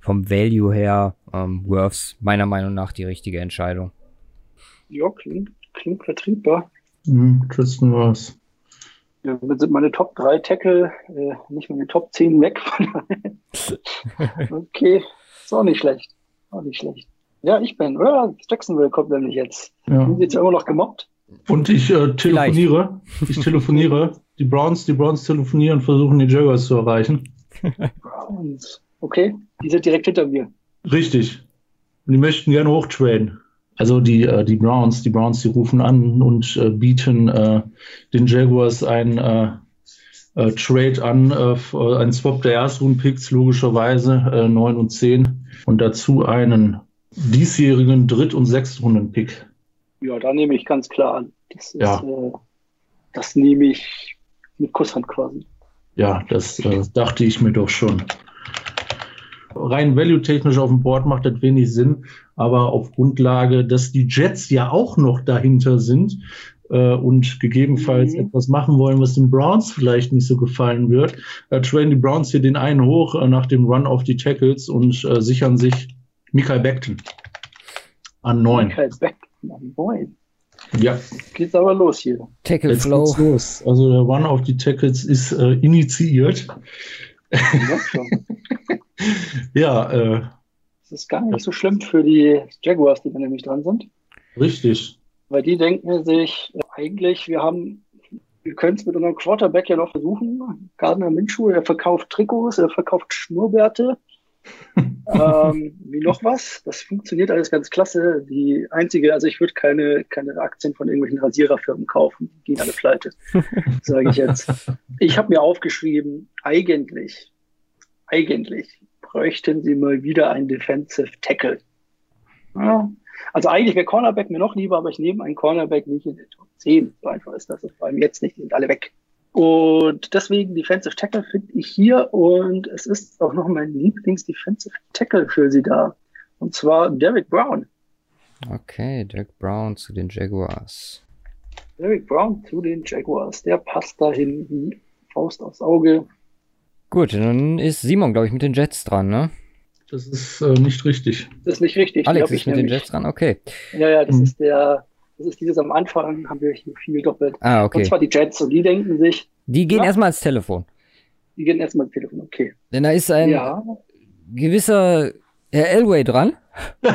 vom Value her ähm, Worths meiner Meinung nach die richtige Entscheidung. Ja, klingt, klingt vertriebbar. Hm, Tristan Ross. Ja, dann sind meine Top 3 Tackle äh, nicht meine Top 10 weg. okay, ist auch nicht schlecht. Auch nicht schlecht. Ja, ich bin. Ja, Jacksonville kommt nämlich jetzt. Ja. Sind jetzt immer noch gemobbt? Und ich äh, telefoniere. Ich telefoniere. Die Browns, die Browns telefonieren und versuchen die Jaguars zu erreichen. Und, okay, die sind direkt hinter mir. Richtig. Und die möchten gerne hochtraden. Also die, äh, die Browns, die Browns, die rufen an und äh, bieten äh, den Jaguars ein äh, äh, Trade an, äh, f- äh, ein Swap der Erstrunden-Picks, logischerweise äh, 9 und 10 und dazu einen diesjährigen Dritt- und Sechstrunden-Pick. Ja, da nehme ich ganz klar an. Das, ist, Ja. das nehme ich mit Kusshand quasi. Ja, das dachte ich mir doch schon. Rein value-technisch auf dem Board macht das wenig Sinn, aber auf Grundlage, dass die Jets ja auch noch dahinter sind, äh, und gegebenenfalls mhm. etwas machen wollen, was den Browns vielleicht nicht so gefallen wird, äh, traden die Browns hier den einen hoch äh, nach dem Run auf die Tackles und äh, sichern sich Michael Beckton an neun. Michael Beckton an neun. Ja. Geht's aber los hier. Tackle Jetzt Flow. Geht's los. Also der Run auf die Tackles ist äh, initiiert. ja, äh, das ist gar nicht so schlimm für die Jaguars, die da nämlich dran sind. Richtig. Weil die denken sich, eigentlich, wir haben, wir können es mit unserem Quarterback ja noch versuchen. Gardner Minshew, er verkauft Trikots, er verkauft Schnurrbärte. Ähm, wie noch was? Das funktioniert alles ganz klasse. Die einzige, also ich würde keine, keine Aktien von irgendwelchen Rasiererfirmen kaufen. Die gehen alle pleite, sage ich jetzt. Ich habe mir aufgeschrieben, eigentlich, eigentlich bräuchten sie mal wieder einen Defensive Tackle. Ja, also eigentlich wäre Cornerback mir noch lieber, aber ich nehme einen Cornerback nicht in den Top 10. So einfach ist das. Vor allem jetzt nicht, die sind alle weg. Und deswegen Defensive Tackle finde ich hier und es ist auch noch mein Lieblings-Defensive Tackle für sie da. Und zwar Derek Brown. Okay, Derek Brown zu den Jaguars. Derek Brown zu den Jaguars. Der passt dahin wie Faust aufs Auge. Gut, dann ist Simon, glaube ich, mit den Jets dran, ne? Das ist äh, nicht richtig. Das ist nicht richtig. Alex ist mit den Jets dran, okay. Ja, ja, das mhm. ist der das ist dieses am Anfang, haben wir hier viel doppelt. Ah, okay. Und zwar die Jets und die denken sich. Die gehen ja, erstmal ans Telefon. Die gehen erstmal ans Telefon, okay. Denn da ist ein ja. gewisser Herr Elway dran.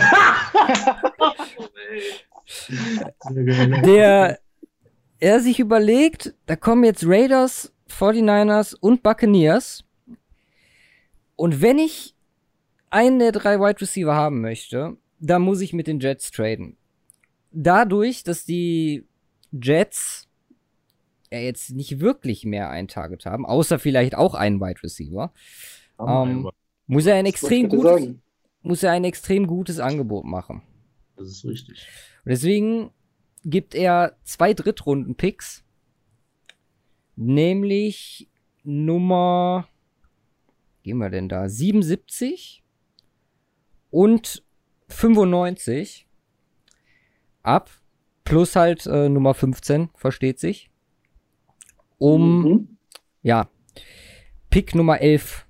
der er sich überlegt, da kommen jetzt Raiders, 49ers und Buccaneers. Und wenn ich einen der drei Wide Receiver haben möchte, dann muss ich mit den Jets traden dadurch, dass die Jets ja jetzt nicht wirklich mehr ein Target haben, außer vielleicht auch einen Wide Receiver, ähm, muss er ein extrem gutes, muss er ein extrem gutes Angebot machen. Das ist richtig. Und deswegen gibt er zwei Drittrunden-Picks, nämlich Nummer, gehen wir denn da, 77 und 95 ab. Plus halt äh, Nummer 15, versteht sich. Um, mhm. ja, Pick Nummer 11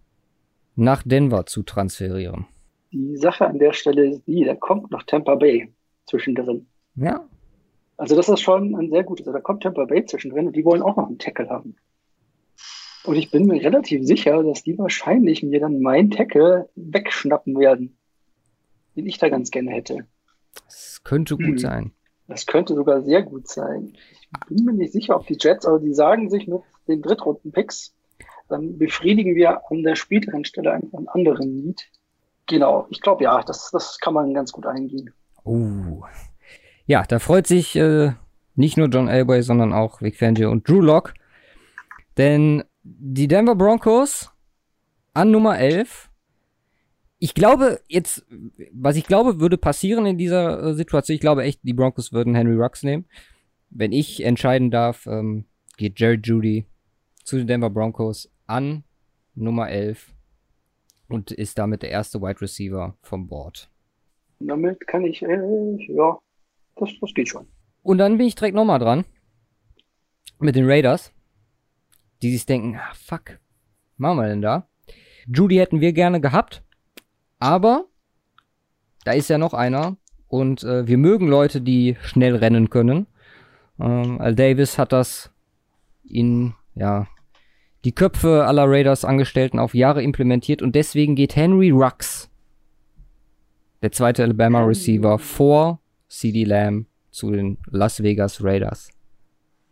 nach Denver zu transferieren. Die Sache an der Stelle ist die, da kommt noch Tampa Bay zwischendrin. Ja. Also das ist schon ein sehr gutes, da kommt Tampa Bay zwischendrin und die wollen auch noch einen Tackle haben. Und ich bin mir relativ sicher, dass die wahrscheinlich mir dann meinen Tackle wegschnappen werden, den ich da ganz gerne hätte. Das könnte gut hm. sein. Das könnte sogar sehr gut sein. Ich bin mir nicht sicher, ob die Jets, aber die sagen sich mit den Drittrunden-Picks, dann befriedigen wir an der späteren Stelle einen anderen Lied. Genau, ich glaube ja, das, das kann man ganz gut eingehen. Uh. Ja, da freut sich äh, nicht nur John Elway, sondern auch Vic Fangio und Drew Locke. Denn die Denver Broncos an Nummer 11 ich glaube jetzt, was ich glaube, würde passieren in dieser äh, Situation, ich glaube echt, die Broncos würden Henry Rux nehmen. Wenn ich entscheiden darf, ähm, geht Jerry Judy zu den Denver Broncos an Nummer 11 und ist damit der erste Wide Receiver vom Board. Damit kann ich, äh, ja, das, das geht schon. Und dann bin ich direkt nochmal dran. Mit den Raiders. Die sich denken, ah, fuck, machen wir denn da? Judy hätten wir gerne gehabt. Aber da ist ja noch einer und äh, wir mögen Leute, die schnell rennen können. Ähm, Al Davis hat das in ja die Köpfe aller Raiders Angestellten auf Jahre implementiert und deswegen geht Henry Rux, der zweite Alabama Receiver, vor CD Lamb zu den Las Vegas Raiders.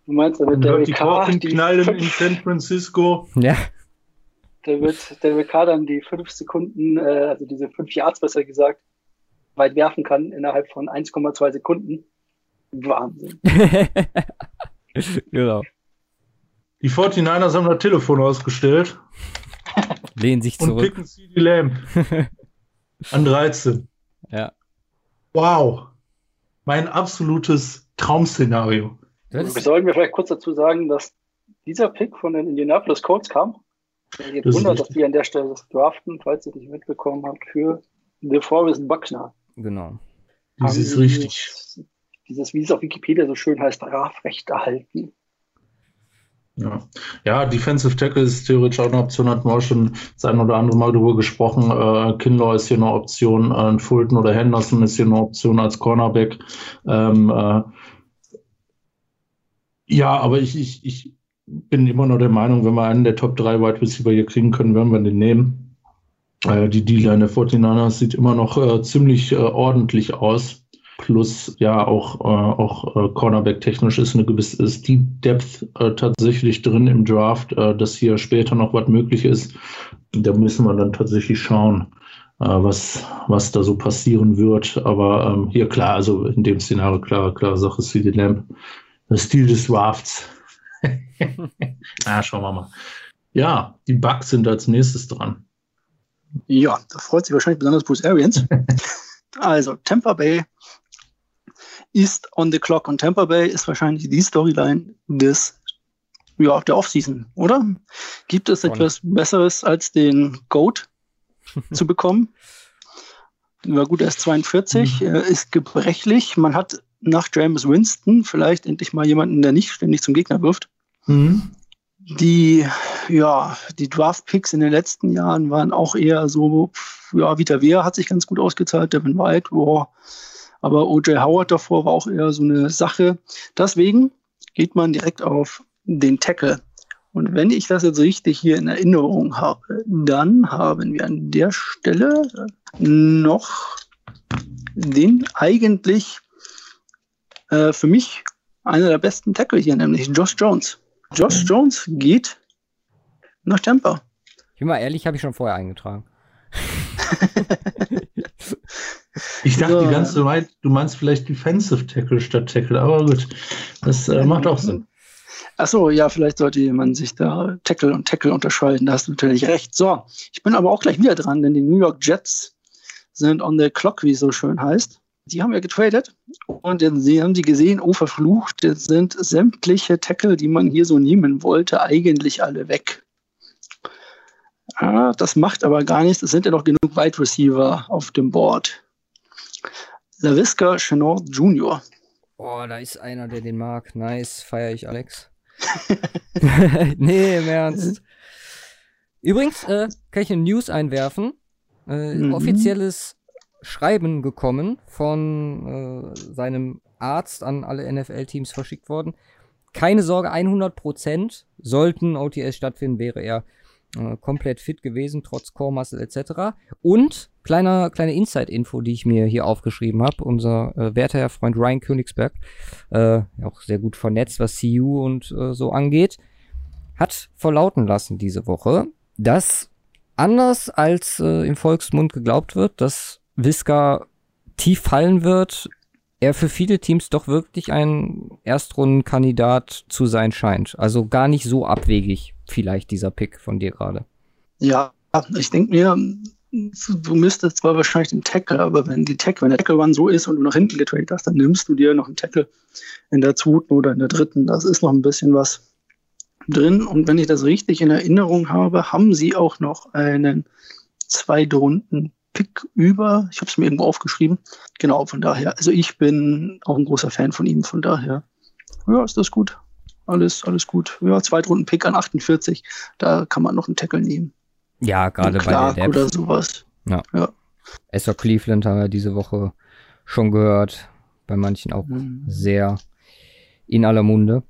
Du meinst, damit der die Korken knallen in San Francisco. Ja der wird, der wird dann die fünf Sekunden, äh, also diese fünf Yards besser gesagt, weit werfen kann innerhalb von 1,2 Sekunden. Wahnsinn. genau. Die 49ers haben das Telefon ausgestellt. Lehnen sich zurück. Und picken CD Lamb. An 13. Ja. Wow. Mein absolutes Traum-Szenario. Sollen wir vielleicht kurz dazu sagen, dass dieser Pick von den Indianapolis Colts kam? Jetzt das wundert, dass die an der Stelle das draften, falls ihr es nicht mitbekommen habt, für The Forest Buckner. Genau. Das ist richtig. dieses, wie es auf Wikipedia so schön heißt, Strafrecht erhalten. Ja. ja, Defensive Tackle ist theoretisch auch eine Option, hatten wir auch schon das ein oder andere Mal darüber gesprochen. Äh, Kinlaw ist hier eine Option, äh, Fulton oder Henderson ist hier eine Option als Cornerback. Ähm, äh, ja, aber ich, ich, ich bin immer noch der Meinung, wenn wir einen der Top 3 Wide Receiver hier kriegen können, werden wir den nehmen. Äh, die D-Line der 49ers sieht immer noch äh, ziemlich äh, ordentlich aus. Plus ja auch, äh, auch äh, Cornerback technisch ist eine gewisse Deep Depth äh, tatsächlich drin im Draft, äh, dass hier später noch was möglich ist. Da müssen wir dann tatsächlich schauen, äh, was, was da so passieren wird. Aber ähm, hier klar, also in dem Szenario klar, klar Sache CD Lamp. Der Stil des Drafts. Na, schauen wir mal. Ja, die Bugs sind als nächstes dran. Ja, da freut sich wahrscheinlich besonders Bruce Arians. also, Tampa Bay ist on the clock und Tampa Bay ist wahrscheinlich die Storyline des ja, der Offseason, oder? Gibt es etwas Besseres als den Goat zu bekommen? Ja gut, er ist 42, mhm. ist gebrechlich. Man hat nach James Winston vielleicht endlich mal jemanden, der nicht ständig zum Gegner wirft. Mhm. Die, ja, die Draft-Picks in den letzten Jahren waren auch eher so, ja, Vita Wehr hat sich ganz gut ausgezahlt, Devin White, boah, aber O.J. Howard davor war auch eher so eine Sache. Deswegen geht man direkt auf den Tackle. Und wenn ich das jetzt richtig hier in Erinnerung habe, dann haben wir an der Stelle noch den eigentlich äh, für mich einer der besten Tackle hier, nämlich Josh Jones. Josh Jones geht nach Tampa. Ich bin mal ehrlich, habe ich schon vorher eingetragen. Ich dachte so. die ganze Zeit, du meinst vielleicht Defensive Tackle statt Tackle, aber gut, das äh, macht auch Sinn. Achso, ja, vielleicht sollte man sich da Tackle und Tackle unterscheiden, da hast du natürlich recht. So, ich bin aber auch gleich wieder dran, denn die New York Jets sind on the clock, wie es so schön heißt. Die haben ja getradet und dann haben sie gesehen, oh verflucht, jetzt sind sämtliche Tackle, die man hier so nehmen wollte, eigentlich alle weg. Ah, das macht aber gar nichts. Es sind ja noch genug Wide Receiver auf dem Board. LaVisca Chenot Jr. Oh, da ist einer, der den mag. Nice, feiere ich, Alex. nee, im Ernst. Übrigens, äh, kann ich eine News einwerfen. Äh, mhm. Offizielles Schreiben gekommen von äh, seinem Arzt an alle NFL-Teams verschickt worden. Keine Sorge, 100% sollten OTS stattfinden, wäre er äh, komplett fit gewesen, trotz Core Muscle etc. Und kleiner, kleine Inside-Info, die ich mir hier aufgeschrieben habe. Unser äh, werter Herr Freund Ryan Königsberg, äh, auch sehr gut vernetzt, was CU und äh, so angeht, hat verlauten lassen diese Woche, dass anders als äh, im Volksmund geglaubt wird, dass Visca tief fallen wird, er für viele Teams doch wirklich ein Erstrundenkandidat zu sein scheint. Also gar nicht so abwegig vielleicht dieser Pick von dir gerade. Ja, ich denke mir, du müsstest zwar wahrscheinlich den Tackle, aber wenn die Tackle, wenn der Tackle Run so ist und du nach hinten getradet hast, dann nimmst du dir noch einen Tackle in der zweiten oder in der dritten. Das ist noch ein bisschen was drin. Und wenn ich das richtig in Erinnerung habe, haben sie auch noch einen zweitrunden Pick über. Ich habe es mir irgendwo aufgeschrieben. Genau, von daher. Also ich bin auch ein großer Fan von ihm. Von daher, ja, ist das gut. Alles, alles gut. Ja, Zweitrunden-Pick an 48. Da kann man noch einen Tackle nehmen. Ja, gerade bei der Depth. oder sowas. Ja. ja. Esther Cleveland haben wir diese Woche schon gehört. Bei manchen auch mhm. sehr in aller Munde.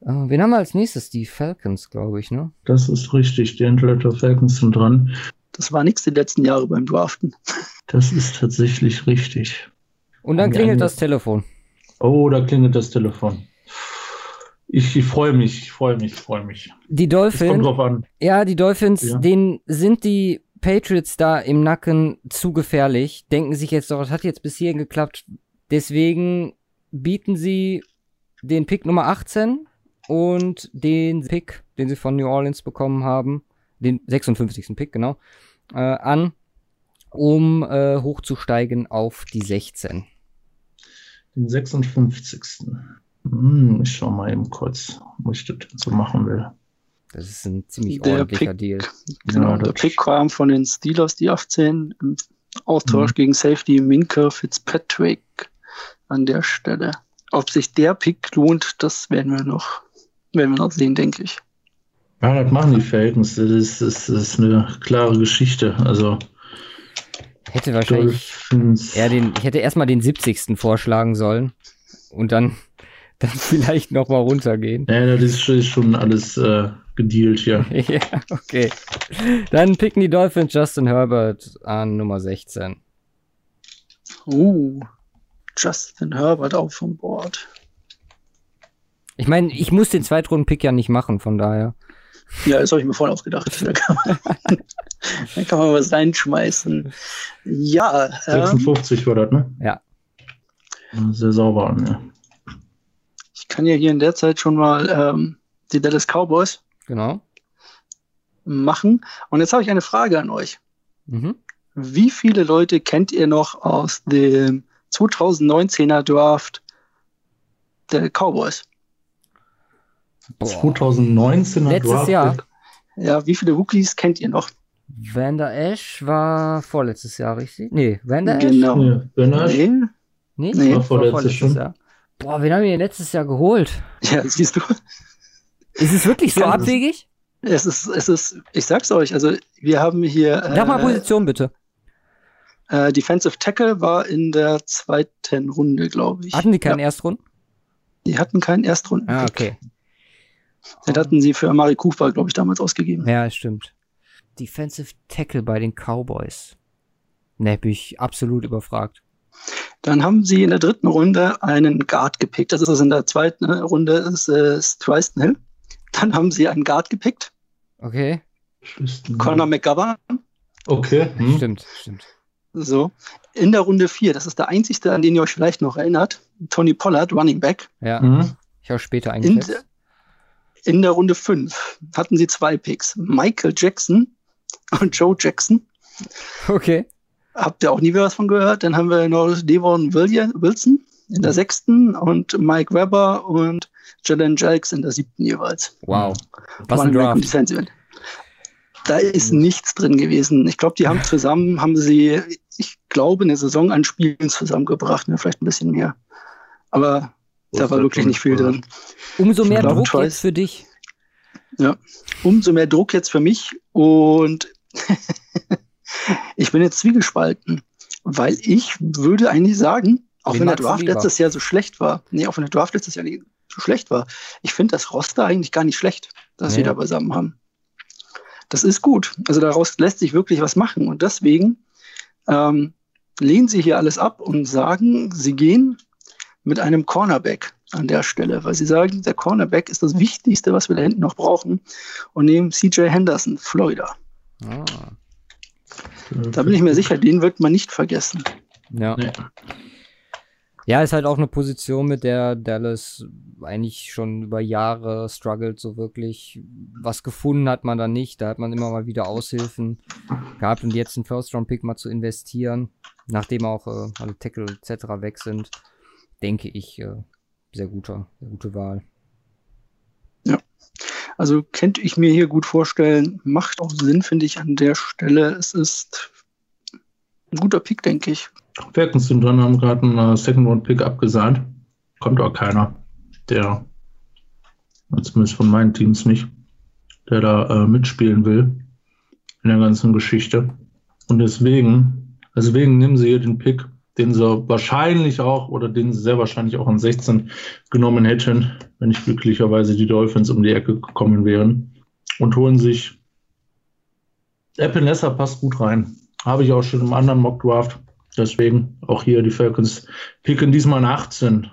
Äh, wen haben wir als nächstes? Die Falcons, glaube ich, ne? Das ist richtig. Die Atlanta Falcons sind dran. Das war nichts die letzten Jahre beim Draften. Das ist tatsächlich richtig. Und dann klingelt das Telefon. Oh, da klingelt das Telefon. Ich, ich freue mich, ich freue mich, ich freue mich. Die Dolphins. Ja, die Dolphins, ja. denen sind die Patriots da im Nacken zu gefährlich. Denken sich jetzt doch, das hat jetzt bis hierhin geklappt. Deswegen bieten sie den Pick Nummer 18 und den Pick, den sie von New Orleans bekommen haben, den 56. Pick, genau, äh, an, um äh, hochzusteigen auf die 16. Den 56. Hm, ich schau mal eben kurz, wo ich das so machen will. Das ist ein ziemlich der ordentlicher Pick, Deal. Genau, ja, der Pick kam von den Steelers, die 18, im Austausch mhm. gegen Safety Minka Fitzpatrick. an der Stelle. Ob sich der Pick lohnt, das werden wir noch, werden wir noch sehen, denke ich. Ja, das machen die Falcons. Das ist, das ist eine klare Geschichte. Also hätte wahrscheinlich eher den, ich hätte erstmal den 70. vorschlagen sollen und dann, dann vielleicht nochmal runtergehen. Ja, das ist schon alles äh, gedealt hier. ja, okay. Dann picken die Dolphins Justin Herbert an Nummer 16. Uh, Justin Herbert auch vom Board. Ich meine, ich muss den Zweitrunden-Pick ja nicht machen, von daher. Ja, das habe ich mir vorhin ausgedacht. Da kann, man, da kann man was reinschmeißen. Ja. 56 ähm, war das, ne? Ja. Sehr sauber an, ja. Ich kann ja hier in der Zeit schon mal ähm, die Dallas Cowboys genau. machen. Und jetzt habe ich eine Frage an euch. Mhm. Wie viele Leute kennt ihr noch aus dem 2019er Draft der Cowboys? 2019er Letztes Draft. Jahr. Ja, wie viele Rookies kennt ihr noch? Vander Ash war vorletztes Jahr, richtig? Nee, Vander Ash? Genau. Ja, Vander Ash? Nee. Nee, nee. War vorletztes, vorletztes Jahr. Boah, wen haben wir letztes Jahr geholt? Ja, siehst du. Ist es wirklich so abwegig? Es ist, es ist, ich sag's euch, also wir haben hier. Sag mal äh, Position bitte. Äh, Defensive Tackle war in der zweiten Runde, glaube ich. Hatten die keinen ja. Erstrunden? Die hatten keinen Erstrunden. Ah, okay. Den hatten sie für Amari Cooper, glaube ich, damals ausgegeben. Ja, stimmt. Defensive Tackle bei den Cowboys. Ne, bin ich absolut überfragt. Dann haben sie in der dritten Runde einen Guard gepickt. Das ist also in der zweiten Runde ist äh, Tristan Hill. Dann haben sie einen Guard gepickt. Okay. Conor McGovern. Okay. Hm. Stimmt, stimmt. So. In der Runde 4, das ist der einzigste, an den ihr euch vielleicht noch erinnert. Tony Pollard, Running Back. Ja. Mhm. Ich habe später eingeschätzt. In, der Runde 5 hatten sie zwei Picks. Michael Jackson und Joe Jackson. Okay. Habt ihr auch nie was von gehört? Dann haben wir noch Devon Wilson in der sechsten und Mike Webber und Jalen Jelks in der siebten jeweils. Wow. Was ein Draft. Da ist nichts drin gewesen. Ich glaube, die haben zusammen, haben sie, ich glaube, eine Saison an Spielen zusammengebracht, ne? vielleicht ein bisschen mehr. Aber da war wirklich nicht viel drin. Umso mehr Druck Choice. jetzt für dich. Ja, umso mehr Druck jetzt für mich und ich bin jetzt zwiegespalten, weil ich würde eigentlich sagen, auch Wen wenn der Draft letztes Jahr so schlecht war, nee, auch wenn der Draft letztes Jahr nicht so schlecht war, ich finde das Roster eigentlich gar nicht schlecht, das nee. sie da beisammen haben. Das ist gut. Also daraus lässt sich wirklich was machen und deswegen ähm, lehnen sie hier alles ab und sagen, sie gehen mit einem Cornerback an der Stelle, weil sie sagen, der Cornerback ist das Wichtigste, was wir da hinten noch brauchen und nehmen CJ Henderson, Florida. Ah. Da bin ich mir sicher, den wird man nicht vergessen. Ja. Nee. Ja, ist halt auch eine Position, mit der Dallas eigentlich schon über Jahre struggelt, so wirklich. Was gefunden hat man da nicht. Da hat man immer mal wieder Aushilfen gehabt und jetzt einen First-Round-Pick mal zu investieren, nachdem auch äh, alle Tackle etc. weg sind denke ich, äh, sehr guter, sehr gute Wahl. Ja. Also könnte ich mir hier gut vorstellen, macht auch Sinn, finde ich, an der Stelle. Es ist ein guter Pick, denke ich. Falcons sind dann haben gerade einen Second Round Pick abgesagt. Kommt auch keiner, der, zumindest von meinen Teams nicht, der da äh, mitspielen will in der ganzen Geschichte. Und deswegen, deswegen nehmen sie hier den Pick den sie wahrscheinlich auch oder den sie sehr wahrscheinlich auch an 16 genommen hätten, wenn nicht glücklicherweise die Dolphins um die Ecke gekommen wären und holen sich Epinesa passt gut rein. Habe ich auch schon im anderen Mock Draft. Deswegen auch hier die Falcons picken diesmal nach 18.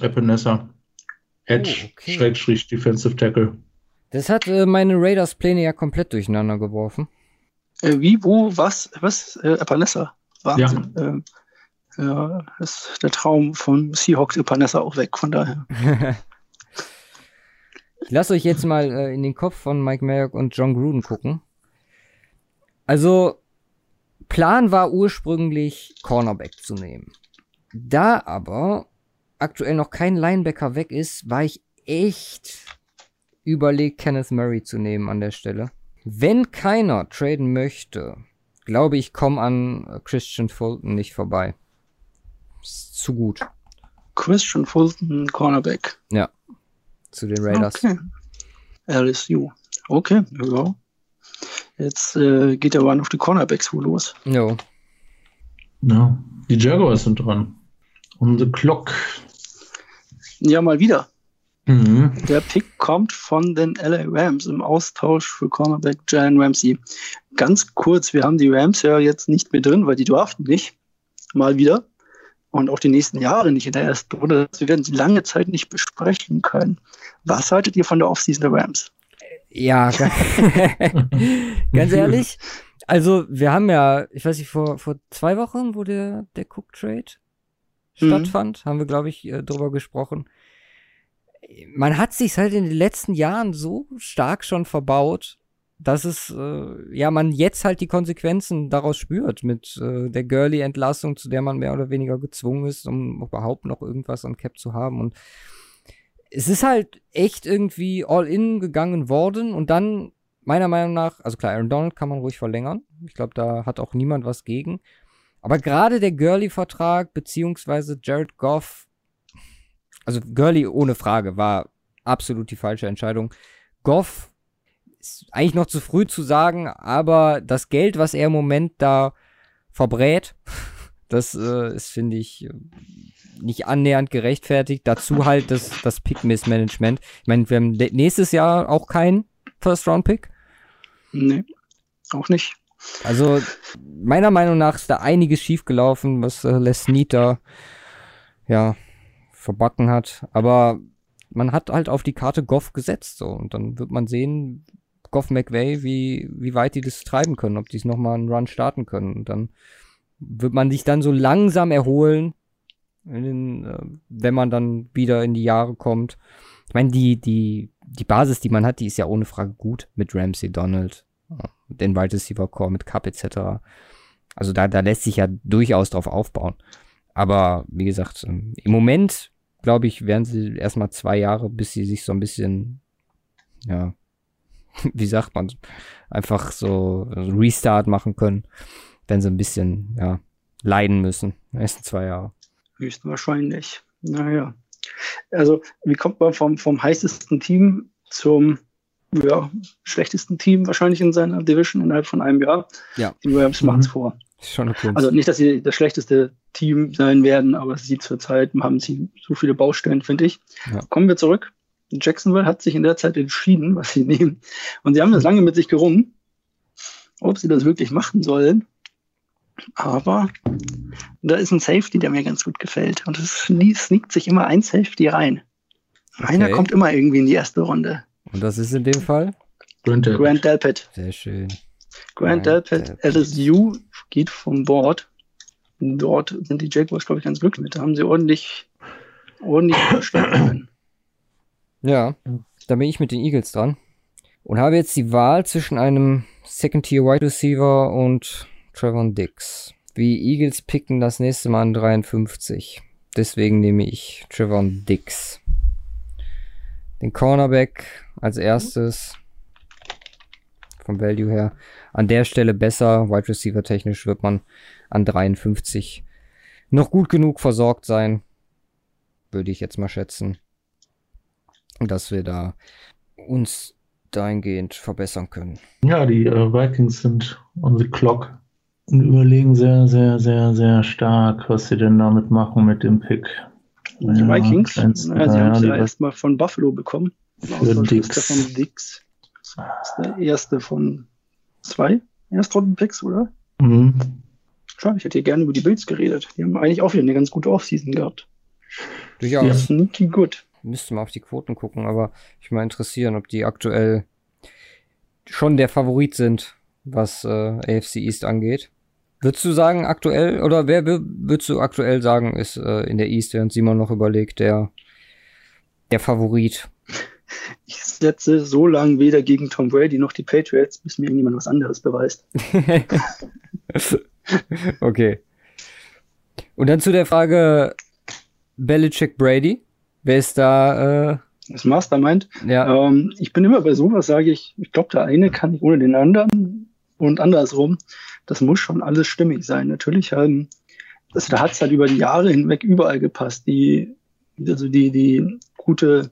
Epinesa. Edge, oh, okay. Schrägstrich, Defensive Tackle. Das hat äh, meine Raiders-Pläne ja komplett durcheinander geworfen. Äh, wie, wo, was, was? Äh, Epinesa. Wahnsinn. Ja. Ähm, ja, ist der Traum von Seahawks Ipanessa auch weg, von daher. ich lasse euch jetzt mal äh, in den Kopf von Mike Mayock und John Gruden gucken. Also, Plan war ursprünglich Cornerback zu nehmen. Da aber aktuell noch kein Linebacker weg ist, war ich echt überlegt, Kenneth Murray zu nehmen an der Stelle. Wenn keiner traden möchte, glaube ich, komme an Christian Fulton nicht vorbei zu gut. Christian Fulton, Cornerback. Ja. Zu den Raiders. Okay. LSU. Okay, ja. Jetzt äh, geht der Run auf die Cornerbacks wohl los. Jo. Ja, die Jaguars sind dran. On the clock. Ja, mal wieder. Mhm. Der Pick kommt von den LA Rams im Austausch für Cornerback Jalen Ramsey. Ganz kurz, wir haben die Rams ja jetzt nicht mehr drin, weil die draften nicht. Mal wieder. Und auch die nächsten Jahre nicht in der ersten Runde. Wir werden sie lange Zeit nicht besprechen können. Was haltet ihr von der Offseason der Rams? Ja, ga- ganz ehrlich. Also, wir haben ja, ich weiß nicht, vor, vor zwei Wochen, wo der, der Cook Trade Mhm. stattfand, haben wir, glaube ich, äh, drüber gesprochen. Man hat sich halt in den letzten Jahren so stark schon verbaut, dass es, äh, ja, man jetzt halt die Konsequenzen daraus spürt mit äh, der Girly-Entlassung, zu der man mehr oder weniger gezwungen ist, um überhaupt noch irgendwas an Cap zu haben. Und es ist halt echt irgendwie all in gegangen worden und dann meiner Meinung nach, also klar, Aaron Donald kann man ruhig verlängern. Ich glaube, da hat auch niemand was gegen. Aber gerade der Gurley-Vertrag, beziehungsweise Jared Goff, also Gurley ohne Frage, war absolut die falsche Entscheidung. Goff ist eigentlich noch zu früh zu sagen, aber das Geld, was er im Moment da verbrät, das äh, ist, finde ich, äh, nicht annähernd gerechtfertigt. Dazu halt das, das Pick-Miss-Management. Ich meine, wir haben nächstes Jahr auch keinen First-Round-Pick. Nee, auch nicht. Also, meiner Meinung nach ist da einiges schiefgelaufen, was äh, Les da, ja, verbacken hat. Aber man hat halt auf die Karte Goff gesetzt, so. Und dann wird man sehen, Goff McVay, wie, wie weit die das treiben können, ob die es nochmal einen Run starten können. Und dann wird man sich dann so langsam erholen, den, äh, wenn man dann wieder in die Jahre kommt. Ich meine, die, die, die Basis, die man hat, die ist ja ohne Frage gut mit Ramsey, Donald, ja, den Wide Receiver Core mit Cup etc. Also da, da lässt sich ja durchaus drauf aufbauen. Aber wie gesagt, ähm, im Moment, glaube ich, werden sie erstmal zwei Jahre, bis sie sich so ein bisschen, ja, wie sagt man, einfach so Restart machen können, wenn sie ein bisschen, ja, leiden müssen. Die ersten zwei Jahre. Höchstwahrscheinlich. Naja. Also, wie kommt man vom, vom heißesten Team zum ja, schlechtesten Team wahrscheinlich in seiner Division innerhalb von einem Jahr? Ja. Die Rams Mhm. machen es vor. Schon eine Kunst. Also nicht, dass sie das schlechteste Team sein werden, aber sie zurzeit haben sie so viele Baustellen, finde ich. Ja. Kommen wir zurück. Jacksonville hat sich in der Zeit entschieden, was sie nehmen. Und sie haben das lange mit sich gerungen, ob sie das wirklich machen sollen. Aber da ist ein Safety, der mir ganz gut gefällt. Und es sne- sneakt sich immer ein Safety rein. Einer Okay. kommt immer irgendwie in die erste Runde. Und das ist in dem Fall? Grant Delpit. Grant Delpit. Sehr schön. Grant Grant Delpit, Delpit. LSU geht vom Board. Dort sind die Jaguars, glaube ich, ganz glücklich mit. Da haben sie ordentlich, ordentlich können. Ja, da bin ich mit den Eagles dran. Und habe jetzt die Wahl zwischen einem Second-Tier Wide Receiver und Trevor Dix. Die Eagles picken das nächste Mal an 53. Deswegen nehme ich Trevor Dix. Den Cornerback als erstes. Vom Value her. An der Stelle besser. Wide Receiver technisch wird man an 53 noch gut genug versorgt sein. Würde ich jetzt mal schätzen dass wir da uns dahingehend verbessern können. Ja, die äh, Vikings sind on the clock und überlegen sehr, sehr, sehr, sehr stark, was sie denn damit machen mit dem Pick. Die Ja, Vikings, eins, naja, sie haben es die ja erstmal von Buffalo bekommen. Im Für Dix. Stefan Dix. Das ist der erste von zwei Erstrunden-Picks, oder? Mhm. Schade, ich hätte hier gerne über die Bills geredet. Die haben eigentlich auch wieder eine ganz gute Offseason gehabt. Durchaus. Ja. Sneaky gut. Müsste mal auf die Quoten gucken, aber ich mal interessieren, ob die aktuell schon der Favorit sind, was äh, AFC East angeht. Würdest du sagen, aktuell, oder wer wür- würdest du aktuell sagen, ist äh, in der East, während Simon noch überlegt, der, der Favorit? Ich setze so lange weder gegen Tom Brady noch die Patriots, bis mir irgendjemand was anderes beweist. okay. Und dann zu der Frage Belichick Brady. Wer ist da, äh, Das Mastermind. ja, Ähm, ich bin immer bei sowas, sage ich, ich glaube, der eine kann nicht ohne den anderen und andersrum. Das muss schon alles stimmig sein. Natürlich, ähm, also da hat es halt über die Jahre hinweg überall gepasst. Die Also die, die gute,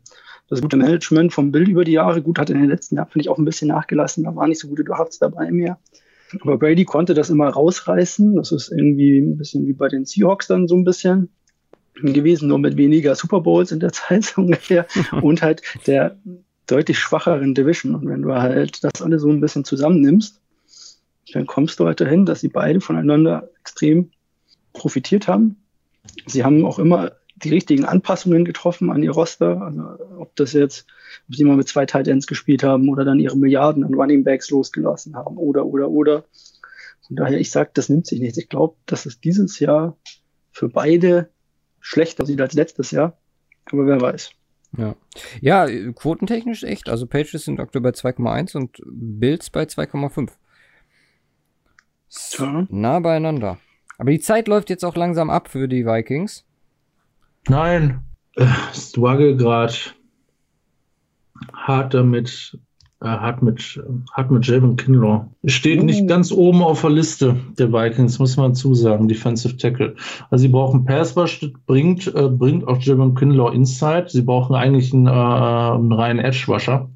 das gute Management vom Bild über die Jahre, gut, hat in den letzten Jahren, finde ich, auch ein bisschen nachgelassen. Da war nicht so gute Drafts dabei mehr. Aber Brady konnte das immer rausreißen. Das ist irgendwie ein bisschen wie bei den Seahawks dann so ein bisschen gewesen, nur mit weniger Super Bowls in der Zeit ungefähr und halt der deutlich schwacheren Division. Und wenn du halt das alle so ein bisschen zusammennimmst, dann kommst du halt dahin, dass sie beide voneinander extrem profitiert haben. Sie haben auch immer die richtigen Anpassungen getroffen an ihr Roster. Also ob das jetzt, ob sie mal mit zwei Tight Ends gespielt haben oder dann ihre Milliarden an Running Backs losgelassen haben oder, oder, oder. Von daher, ich sage, das nimmt sich nicht. Ich glaube, dass es dieses Jahr für beide schlechter sieht als letztes Jahr. Aber wer weiß. Ja. ja, quotentechnisch echt. Also Pages sind aktuell bei 2,1 und Bills bei 2,5. Ja. Nah beieinander. Aber die Zeit läuft jetzt auch langsam ab für die Vikings. Nein, äh, struggle gerade hart damit, äh, hart mit, hart mit Javon Kinlaw. Steht nicht ganz oben auf der Liste der Vikings, muss man zusagen, Defensive Tackle. Also sie brauchen Passwash, bringt, äh, bringt auch Javon Kinlaw Inside. Sie brauchen eigentlich einen, äh, einen reinen Edge-Washer.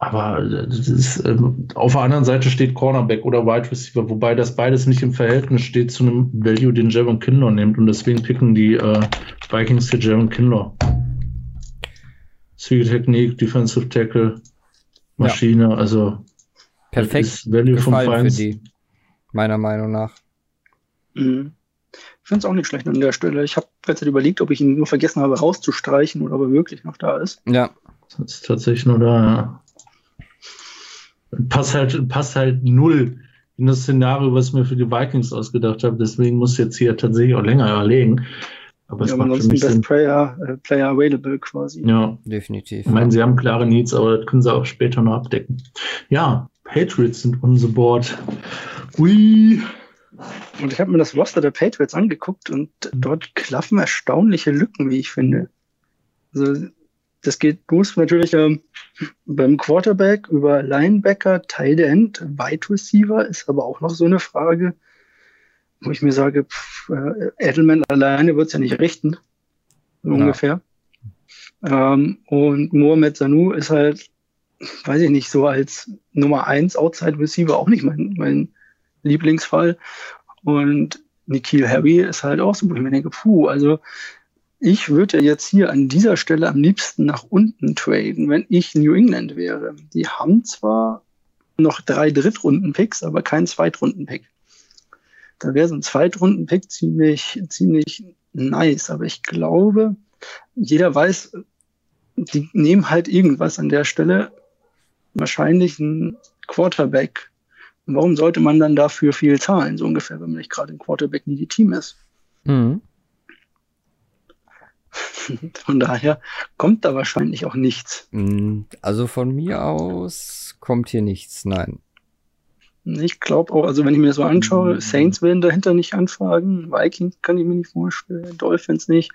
Aber das ist, ähm, auf der anderen Seite steht Cornerback oder Wide Receiver, wobei das beides nicht im Verhältnis steht zu einem Value, den Javon Kinlaw nimmt. Und deswegen picken die äh, Vikings für Javon Kinlaw. Technik, Defensive Tackle, Maschine, ja. also perfekt Value vom für die, meiner Meinung nach. Mhm. Ich finde es auch nicht schlecht an der Stelle. Ich habe gerade überlegt, ob ich ihn nur vergessen habe rauszustreichen oder ob er wirklich noch da ist. Ja. Das ist tatsächlich nur da, ja passt halt, passt halt null in das Szenario, was ich mir für die Vikings ausgedacht habe. Deswegen muss ich jetzt hier tatsächlich auch länger überlegen. Aber es ja, macht für mich Best Sinn. Player, äh, Player available quasi. Ja, definitiv. Ich meine, sie haben klare Needs, aber das können sie auch später noch abdecken. Ja, Patriots sind on the board. Ui. Und ich habe mir das Roster der Patriots angeguckt und dort klaffen erstaunliche Lücken, wie ich finde. Also das geht los natürlich ähm, beim Quarterback über Linebacker, Tight End, Wide Receiver ist aber auch noch so eine Frage, wo ich mir sage, pff, äh, Edelman alleine wird es ja nicht richten, so ja. ungefähr. Ähm, und Mohamed Sanu ist halt, weiß ich nicht, so als Nummer eins Outside Receiver auch nicht mein, mein Lieblingsfall. Und Nikhil Harry ist halt auch so, wo ich mir denke, puh, also ich würde jetzt hier an dieser Stelle am liebsten nach unten traden, wenn ich New England wäre. Die haben zwar noch drei Drittrunden-Picks, aber kein Zweitrunden-Pick. Da wäre so ein Zweitrunden-Pick ziemlich, ziemlich nice. Aber ich glaube, jeder weiß, die nehmen halt irgendwas an der Stelle. Wahrscheinlich ein Quarterback. Und warum sollte man dann dafür viel zahlen, so ungefähr, wenn man nicht gerade ein Quarterback nie die Team ist? Mhm. Von daher kommt da wahrscheinlich auch nichts. Mm, also von mir aus kommt hier nichts, nein. Ich glaube auch, also wenn ich mir das so anschaue, mhm. Saints werden dahinter nicht anfragen, Vikings kann ich mir nicht vorstellen, Dolphins nicht.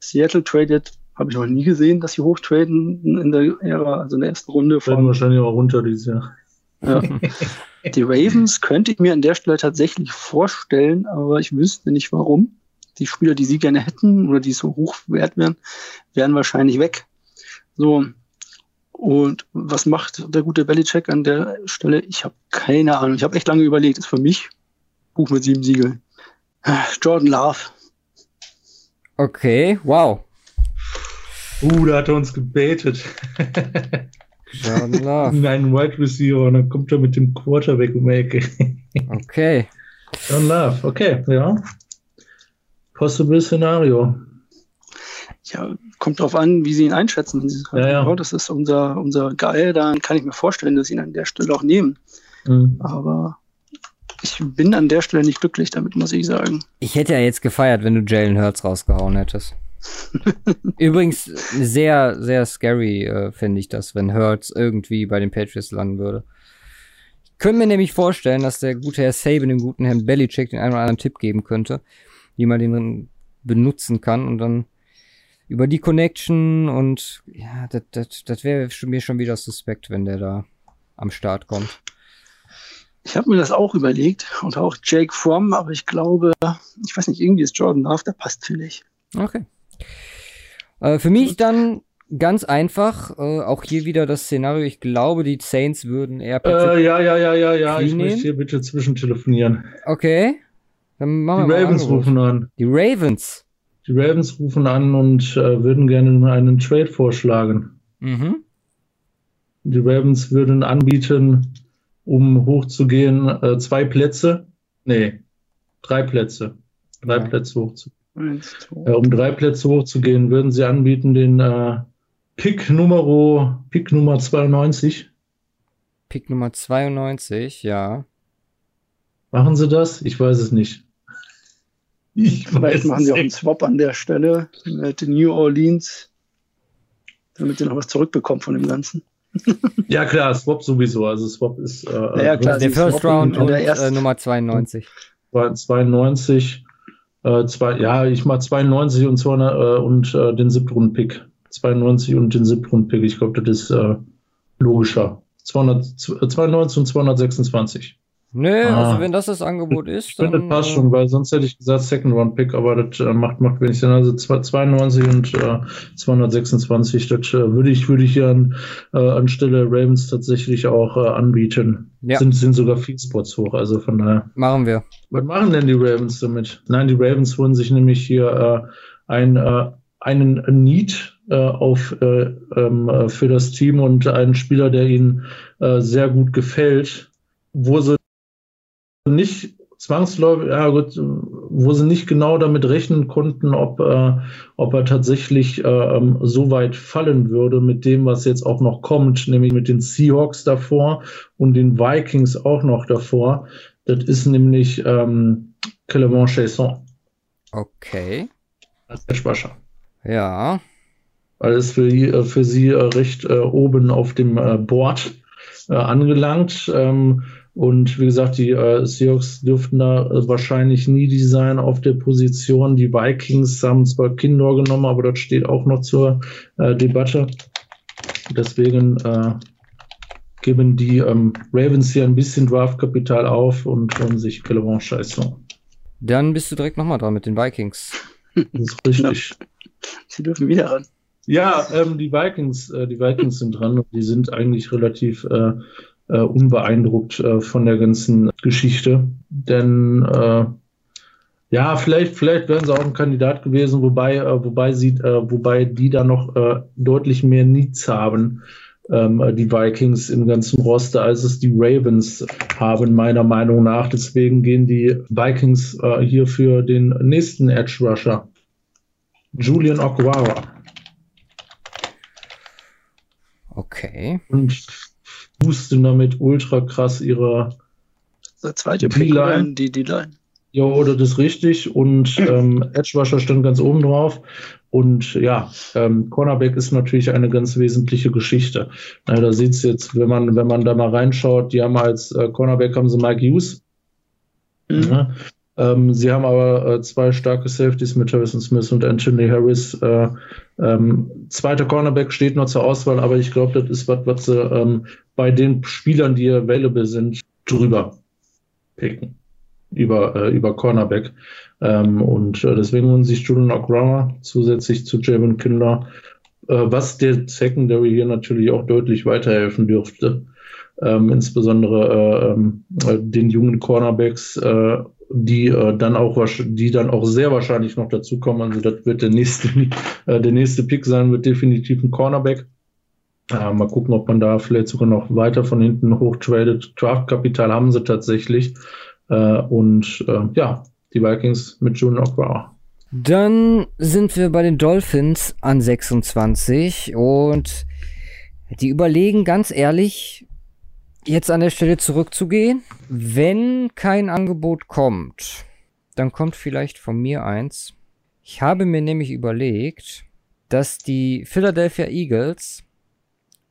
Seattle tradet, habe ich noch nie gesehen, dass sie hochtraden in der Ära, also in der ersten Runde. Von, wahrscheinlich auch runter dieses Jahr. Ja. Die Ravens könnte ich mir an der Stelle tatsächlich vorstellen, aber ich wüsste nicht warum die Spieler, die sie gerne hätten oder die so hoch wert wären, wären wahrscheinlich weg. So. Und was macht der gute Belichick an der Stelle? Ich habe keine Ahnung. Ich habe echt lange überlegt. Ist für mich Buch mit sieben Siegeln. Jordan Love. Okay, wow. Uh, da hat er uns gebetet. Jordan Love. Nein, Wide Receiver und dann kommt er mit dem Quarterback um die Ecke. okay. Jordan Love, okay, ja. Possible Szenario. Ja, kommt drauf an, wie sie ihn einschätzen. Wenn sie sagen, ja, ja. Oh, das ist unser, unser Guy, dann kann ich mir vorstellen, dass sie ihn an der Stelle auch nehmen. Mhm. Aber ich bin an der Stelle nicht glücklich damit, muss ich sagen. Ich hätte ja jetzt gefeiert, wenn du Jalen Hurts rausgehauen hättest. Übrigens, sehr, sehr scary äh, finde ich das, wenn Hurts irgendwie bei den Patriots landen würde. Ich könnte mir nämlich vorstellen, dass der gute Herr Saban dem guten Herrn Belichick den einen oder anderen Tipp geben könnte wie man den benutzen kann und dann über die Connection und ja, das, wäre mir schon wieder suspekt, wenn der da am Start kommt. Ich habe mir das auch überlegt und auch Jake Fromm, aber ich glaube, ich weiß nicht, irgendwie ist Jordan Love, der passt für nicht. Okay. Äh, für mich dann ganz einfach, äh, auch hier wieder das Szenario, ich glaube, die Saints würden eher Äh, ja, ja, ja, ja, ja. Ich Green möchte nehmen? hier bitte zwischentelefonieren. Okay. Dann machen Die wir Ravens rufen an. Die Ravens. Die Ravens rufen an und äh, würden gerne einen Trade vorschlagen. Mhm. Die Ravens würden anbieten, um hochzugehen, äh, zwei Plätze. Nee, drei Plätze. Drei Ja. Plätze hochzugehen. Äh, um drei Plätze hochzugehen, würden sie anbieten, den äh, Pick Numero, Pick Nummer 92. Pick Nummer 92, ja. Machen sie das? Ich weiß es nicht. Ich Vielleicht machen sie auch einen. Swap an der Stelle mit New Orleans, damit sie noch was zurückbekommen von dem Ganzen. Ja klar, Swap sowieso. Also Swap ist äh, Ja, klar, der First swappen Round und der äh, Nummer 92. äh, 92. Äh, zwei, ja, ich mach 92 und, 200, äh, und äh, den Siebtrunden-Pick. 92 und den Siebtrunden-Pick. Ich glaube, das ist äh, logischer. 200, z- 92 und 226. Nö, Ah. also wenn das das Angebot ist, Ich dann. das passt äh, schon, weil sonst hätte ich gesagt Second Round Pick, aber das äh, macht, macht wenig Sinn. Also zwei- 92 und äh, 226, das äh, würde ich, würde ich hier an, äh, anstelle Ravens tatsächlich auch äh, anbieten. Ja. Sind, sind sogar viel Spots hoch, also von daher. Machen wir. Was machen denn die Ravens damit? Nein, die Ravens holen sich nämlich hier ein, einen Need auf äh, ähm, äh, für das Team und einen Spieler, der ihnen sehr gut gefällt, wo sie nicht zwangsläufig, ja gut, wo sie nicht genau damit rechnen konnten, ob, äh, ob er tatsächlich äh, ähm, so weit fallen würde mit dem, was jetzt auch noch kommt, nämlich mit den Seahawks davor und den Vikings auch noch davor. Das ist nämlich ähm, Clement Chasson Okay. als Edge-Rusher. Ja. Weil es für, äh, für sie äh, recht äh, oben auf dem äh, Board angelangt. Ähm, und wie gesagt, die äh, Seahawks dürften da äh, wahrscheinlich nie die sein auf der Position. Die Vikings haben zwar Kindor genommen, aber das steht auch noch zur äh, Debatte. Deswegen äh, geben die ähm, Ravens hier ein bisschen Draftkapital auf und holen sich Clement Chasson. Dann bist du direkt nochmal dran mit den Vikings. Das ist richtig. Sie dürfen wieder ran. Ja, ähm, die Vikings, äh, die Vikings sind dran und die sind eigentlich relativ äh, äh, unbeeindruckt äh, von der ganzen Geschichte. Denn äh, ja, vielleicht, vielleicht wären sie auch ein Kandidat gewesen, wobei, äh, wobei sie, äh, wobei die da noch äh, deutlich mehr Needs haben, ähm, die Vikings im ganzen Roster, als es die Ravens haben, meiner Meinung nach. Deswegen gehen die Vikings hier für den nächsten Edge Rusher. Julian Okwara. Okay. und boosten damit ultra krass ihre, Der zweite Die Pick Line. oder die, die Line. ja, oder das ist richtig und ähm, Edgewasher stand ganz oben drauf und ja, ähm, Cornerback ist natürlich eine ganz wesentliche Geschichte. Na, da sieht's jetzt, wenn man, wenn man da mal reinschaut, die haben als äh, Cornerback haben sie Mike Hughes, Mhm. Ja. Ähm, sie haben aber äh, zwei starke Safeties mit Harrison Smith und Anthony Harris. Äh, ähm, zweiter Cornerback steht noch zur Auswahl, aber ich glaube, das ist was, was sie ähm, bei den Spielern, die available sind, drüber picken. Über, äh, über Cornerback. Ähm, und äh, deswegen holen sich Julian O'Grama zusätzlich zu Javon Kindler, äh, was der Secondary hier natürlich auch deutlich weiterhelfen dürfte. Ähm, insbesondere äh, ähm, äh, den jungen Cornerbacks, die äh, dann auch die dann auch sehr wahrscheinlich noch dazukommen. Also das wird der nächste, äh, der nächste Pick sein, wird definitiv ein Cornerback. Äh, mal gucken, ob man da vielleicht sogar noch weiter von hinten hochtradet. Draftkapital haben sie tatsächlich. Äh, und äh, ja, die Vikings mit June Okwara. Dann sind wir bei den Dolphins an 26 und die überlegen ganz ehrlich, jetzt an der Stelle zurückzugehen. Wenn kein Angebot kommt, dann kommt vielleicht von mir eins. Ich habe mir nämlich überlegt, dass die Philadelphia Eagles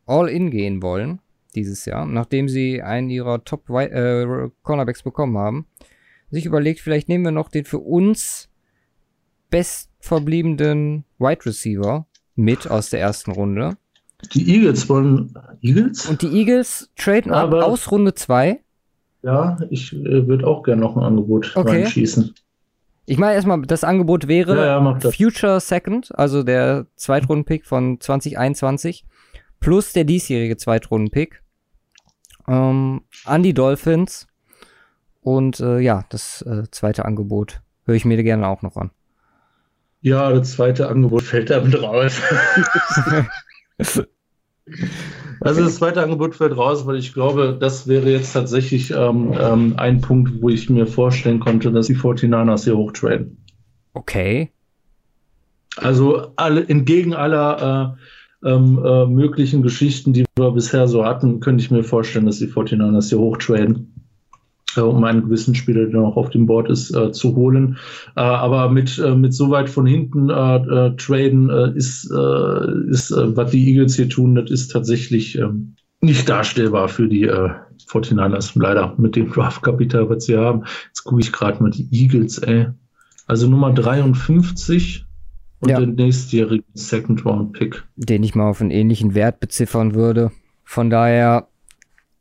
all in gehen wollen dieses Jahr, nachdem sie einen ihrer Top äh, Cornerbacks bekommen haben. Sich überlegt, vielleicht nehmen wir noch den für uns bestverbliebenen Wide Receiver mit aus der ersten Runde. Die Eagles wollen Eagles? Und die Eagles traden ab Aber- aus Runde 2. ja, ich äh, würde auch gerne noch ein Angebot Okay. reinschießen. Ich meine erstmal, das Angebot wäre Ja, ja. Future Second, also der Zweitrunden-Pick von 2021, plus der diesjährige Zweitrunden-Pick ähm, an die Dolphins. Und äh, ja, das äh, zweite Angebot höre ich mir gerne auch noch an. Ja, das zweite Angebot fällt damit raus. Also das zweite Angebot fällt raus, weil ich glaube, das wäre jetzt tatsächlich ähm, ähm, ein Punkt, wo ich mir vorstellen konnte, dass die 49ers hier hochtraden. Okay. Also alle, entgegen aller äh, ähm, äh, möglichen Geschichten, die wir bisher so hatten, könnte ich mir vorstellen, dass die 49ers hier hochtraden, um einen gewissen Spieler, der noch auf dem Board ist, äh, zu holen. Äh, aber mit, äh, mit so weit von hinten äh, äh, traden äh, ist, äh, ist äh, was die Eagles hier tun, das ist tatsächlich ähm, nicht darstellbar für die äh, 49ers, leider, mit dem Draftkapital, was sie haben. Jetzt gucke ich gerade mal die Eagles, ey. Also Nummer 53 und Ja. den nächstjährigen Second Round Pick. Den ich mal auf einen ähnlichen Wert beziffern würde. Von daher,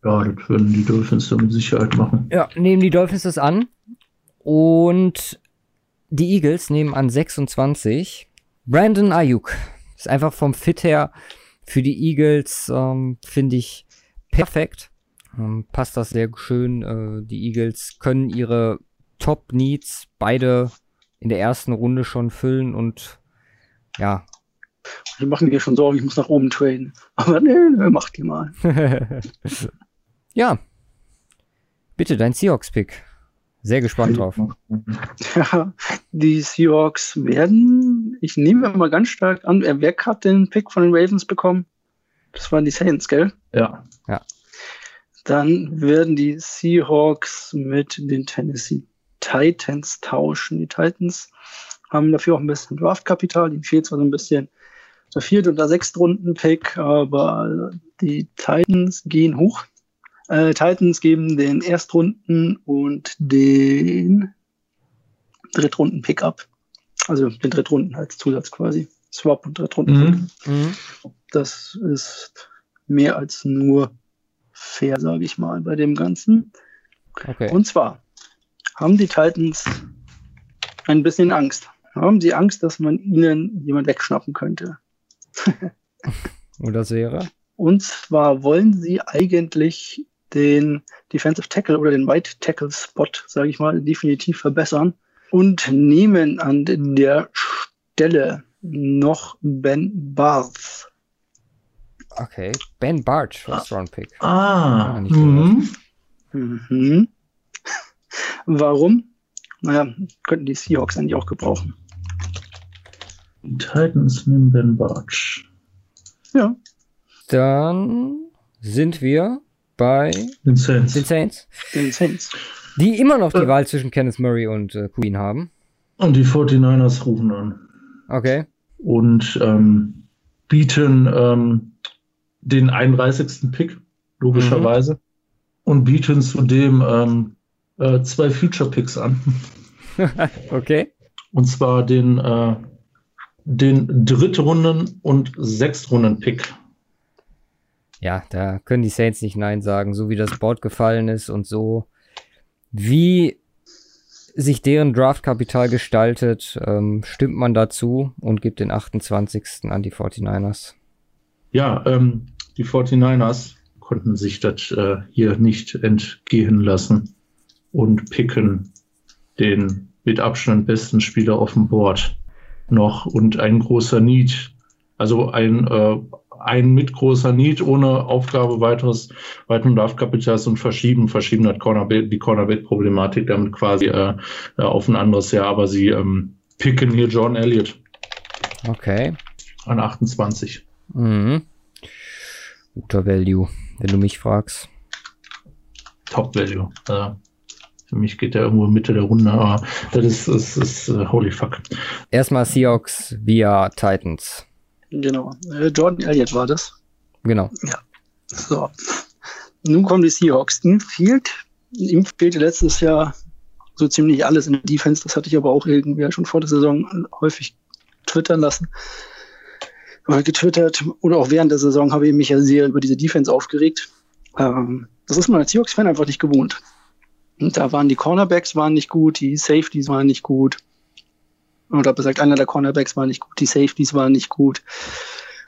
Ja, das würden die Dolphins dann mit Sicherheit machen. ja, nehmen die Dolphins das an. Und die Eagles nehmen an 26 Brandon Ayuk. Ist einfach vom Fit her für die Eagles, ähm, finde ich, perfekt. Ähm, passt das sehr schön. Äh, die Eagles können ihre Top-Needs beide in der ersten Runde schon füllen und ja, Die machen mir schon Sorgen, ich muss nach oben traden. Aber nee, nee, mach die mal. ja. Bitte, dein Seahawks-Pick. Sehr gespannt drauf. Ja, die Seahawks werden, ich nehme mal ganz stark an, äh, wer hat den Pick von den Ravens bekommen? Das waren die Saints, gell? Ja. Dann werden die Seahawks mit den Tennessee Titans tauschen. Die Titans haben dafür auch ein bisschen Draftkapital. Ihnen fehlt zwar so ein bisschen der vierte und der sechste Runden-Pick, aber die Titans gehen hoch. Äh, Titans geben den Erstrunden und den Drittrunden-Pick ab. Also den Drittrunden als Zusatz quasi. Swap und Drittrunden-Pick. Mhm. Mhm. Das ist mehr als nur fair, sage ich mal, bei dem Ganzen. Okay. Und zwar haben die Titans ein bisschen Angst. Haben sie Angst, dass man ihnen jemand wegschnappen könnte. Das wäre? Und zwar wollen sie eigentlich den Defensive Tackle oder den White Tackle Spot, sage ich mal, definitiv verbessern und nehmen an der Stelle noch Ben Barth. Okay. Ben Barch, First Round Pick. Ah. Nicht mhm. Mhm. Warum? Naja, könnten die Seahawks eigentlich auch gebrauchen. Die Titans nehmen Ben Barch. Ja, Dann sind wir bei Den Saints. den Saints, den Saints. die immer noch die Äh. Wahl zwischen Kenneth Murray und äh, Queen haben. Und die 49ers rufen an. Okay. und ähm, bieten ähm, den 31. Pick, logischerweise, und bieten zudem ähm, äh, zwei Future Picks an. Okay. Und zwar den, äh, den Drittrunden- und Sechstrunden-Pick. Ja, da können die Saints nicht Nein sagen, so wie das Board gefallen ist und so wie sich deren Draftkapital gestaltet, ähm, stimmt man dazu und gibt den 28. an die 49ers. Ja, ähm, die 49ers konnten sich das äh, hier nicht entgehen lassen und picken den mit Abstand besten Spieler auf dem Board noch und ein großer Need. Also ein, äh, ein mit großer Need ohne Aufgabe weiteres, weiteren Draftkapitals und verschieben, verschieben hat Cornerback, die Cornerback-Problematik damit quasi äh, äh, auf ein anderes Jahr, aber sie ähm, picken hier John Elliott Okay. an 28. Mhm. Guter Value, wenn du mich fragst. Top Value. Also für mich geht der irgendwo Mitte der Runde, aber das ist, ist, ist uh, holy fuck. Erstmal Seahawks via Titans. Genau. Äh, Jordan Elliott war das. Genau. So. Nun kommen die Seahawks. Ihm fehlt, ihm fehlte letztes Jahr so ziemlich alles in der Defense. Das hatte ich aber auch irgendwie schon vor der Saison häufig twittern lassen. Oder getwittert oder auch während der Saison habe ich mich ja sehr über diese Defense aufgeregt. Ähm, das ist man als Seahawks-Fan einfach nicht gewohnt. Und da waren die Cornerbacks waren nicht gut, die Safeties waren nicht gut. Oder besagt, einer der Cornerbacks war nicht gut, die Safeties waren nicht gut.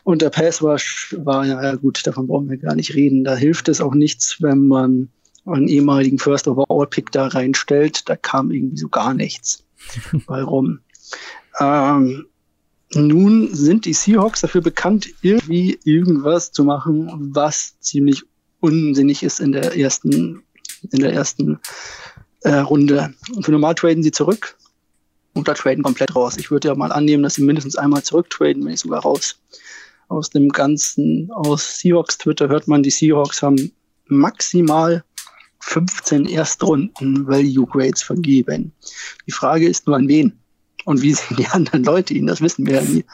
Und der Pass Rush war, ja gut, davon brauchen wir gar nicht reden. Da hilft es auch nichts, wenn man einen ehemaligen First Overall Pick da reinstellt. Da kam irgendwie so gar nichts bei rum. Ähm, nun sind die Seahawks dafür bekannt, irgendwie irgendwas zu machen, was ziemlich unsinnig ist in der ersten, in der ersten äh, Runde. Und für normal traden sie zurück oder traden komplett raus. Ich würde ja mal annehmen, dass sie mindestens einmal zurücktraden, wenn nicht sogar raus. Aus dem ganzen, aus Seahawks Twitter hört man, die Seahawks haben maximal 15 Erstrunden Value Grades vergeben. Die Frage ist nur an wen und wie sehen die anderen Leute ihn, das wissen wir ja nie.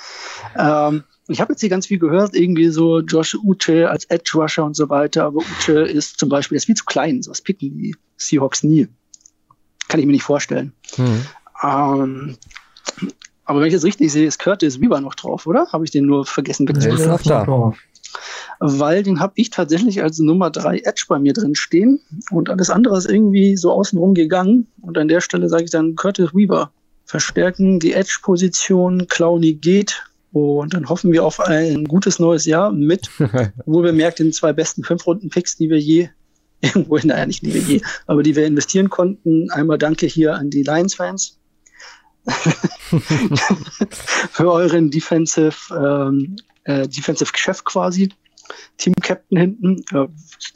Ähm, ich habe jetzt hier ganz viel gehört, irgendwie so Josh Uche als Edge Rusher und so weiter, aber Uche ist zum Beispiel, ist viel zu klein, sowas picken die Seahawks nie. Kann ich mir nicht vorstellen. Mhm. Ähm, aber wenn ich das richtig sehe, ist Curtis Weaver noch drauf, oder? Habe ich den nur vergessen wegzunehmen? Der ist noch da. Weil den habe ich tatsächlich als Nummer 3 Edge bei mir drin stehen und alles andere ist irgendwie so außenrum gegangen. Und an der Stelle sage ich dann Curtis Weaver. Verstärken die Edge-Position, Clowny geht, und dann hoffen wir auf ein gutes neues Jahr mit, wohl bemerkt, den zwei besten Fünf-Runden-Picks, die wir je irgendwo, naja, nicht die wir je, aber die wir investieren konnten. Einmal danke hier an die Lions-Fans. für euren Defensive, ähm, äh, Defensive Chef quasi. Team Captain hinten, äh,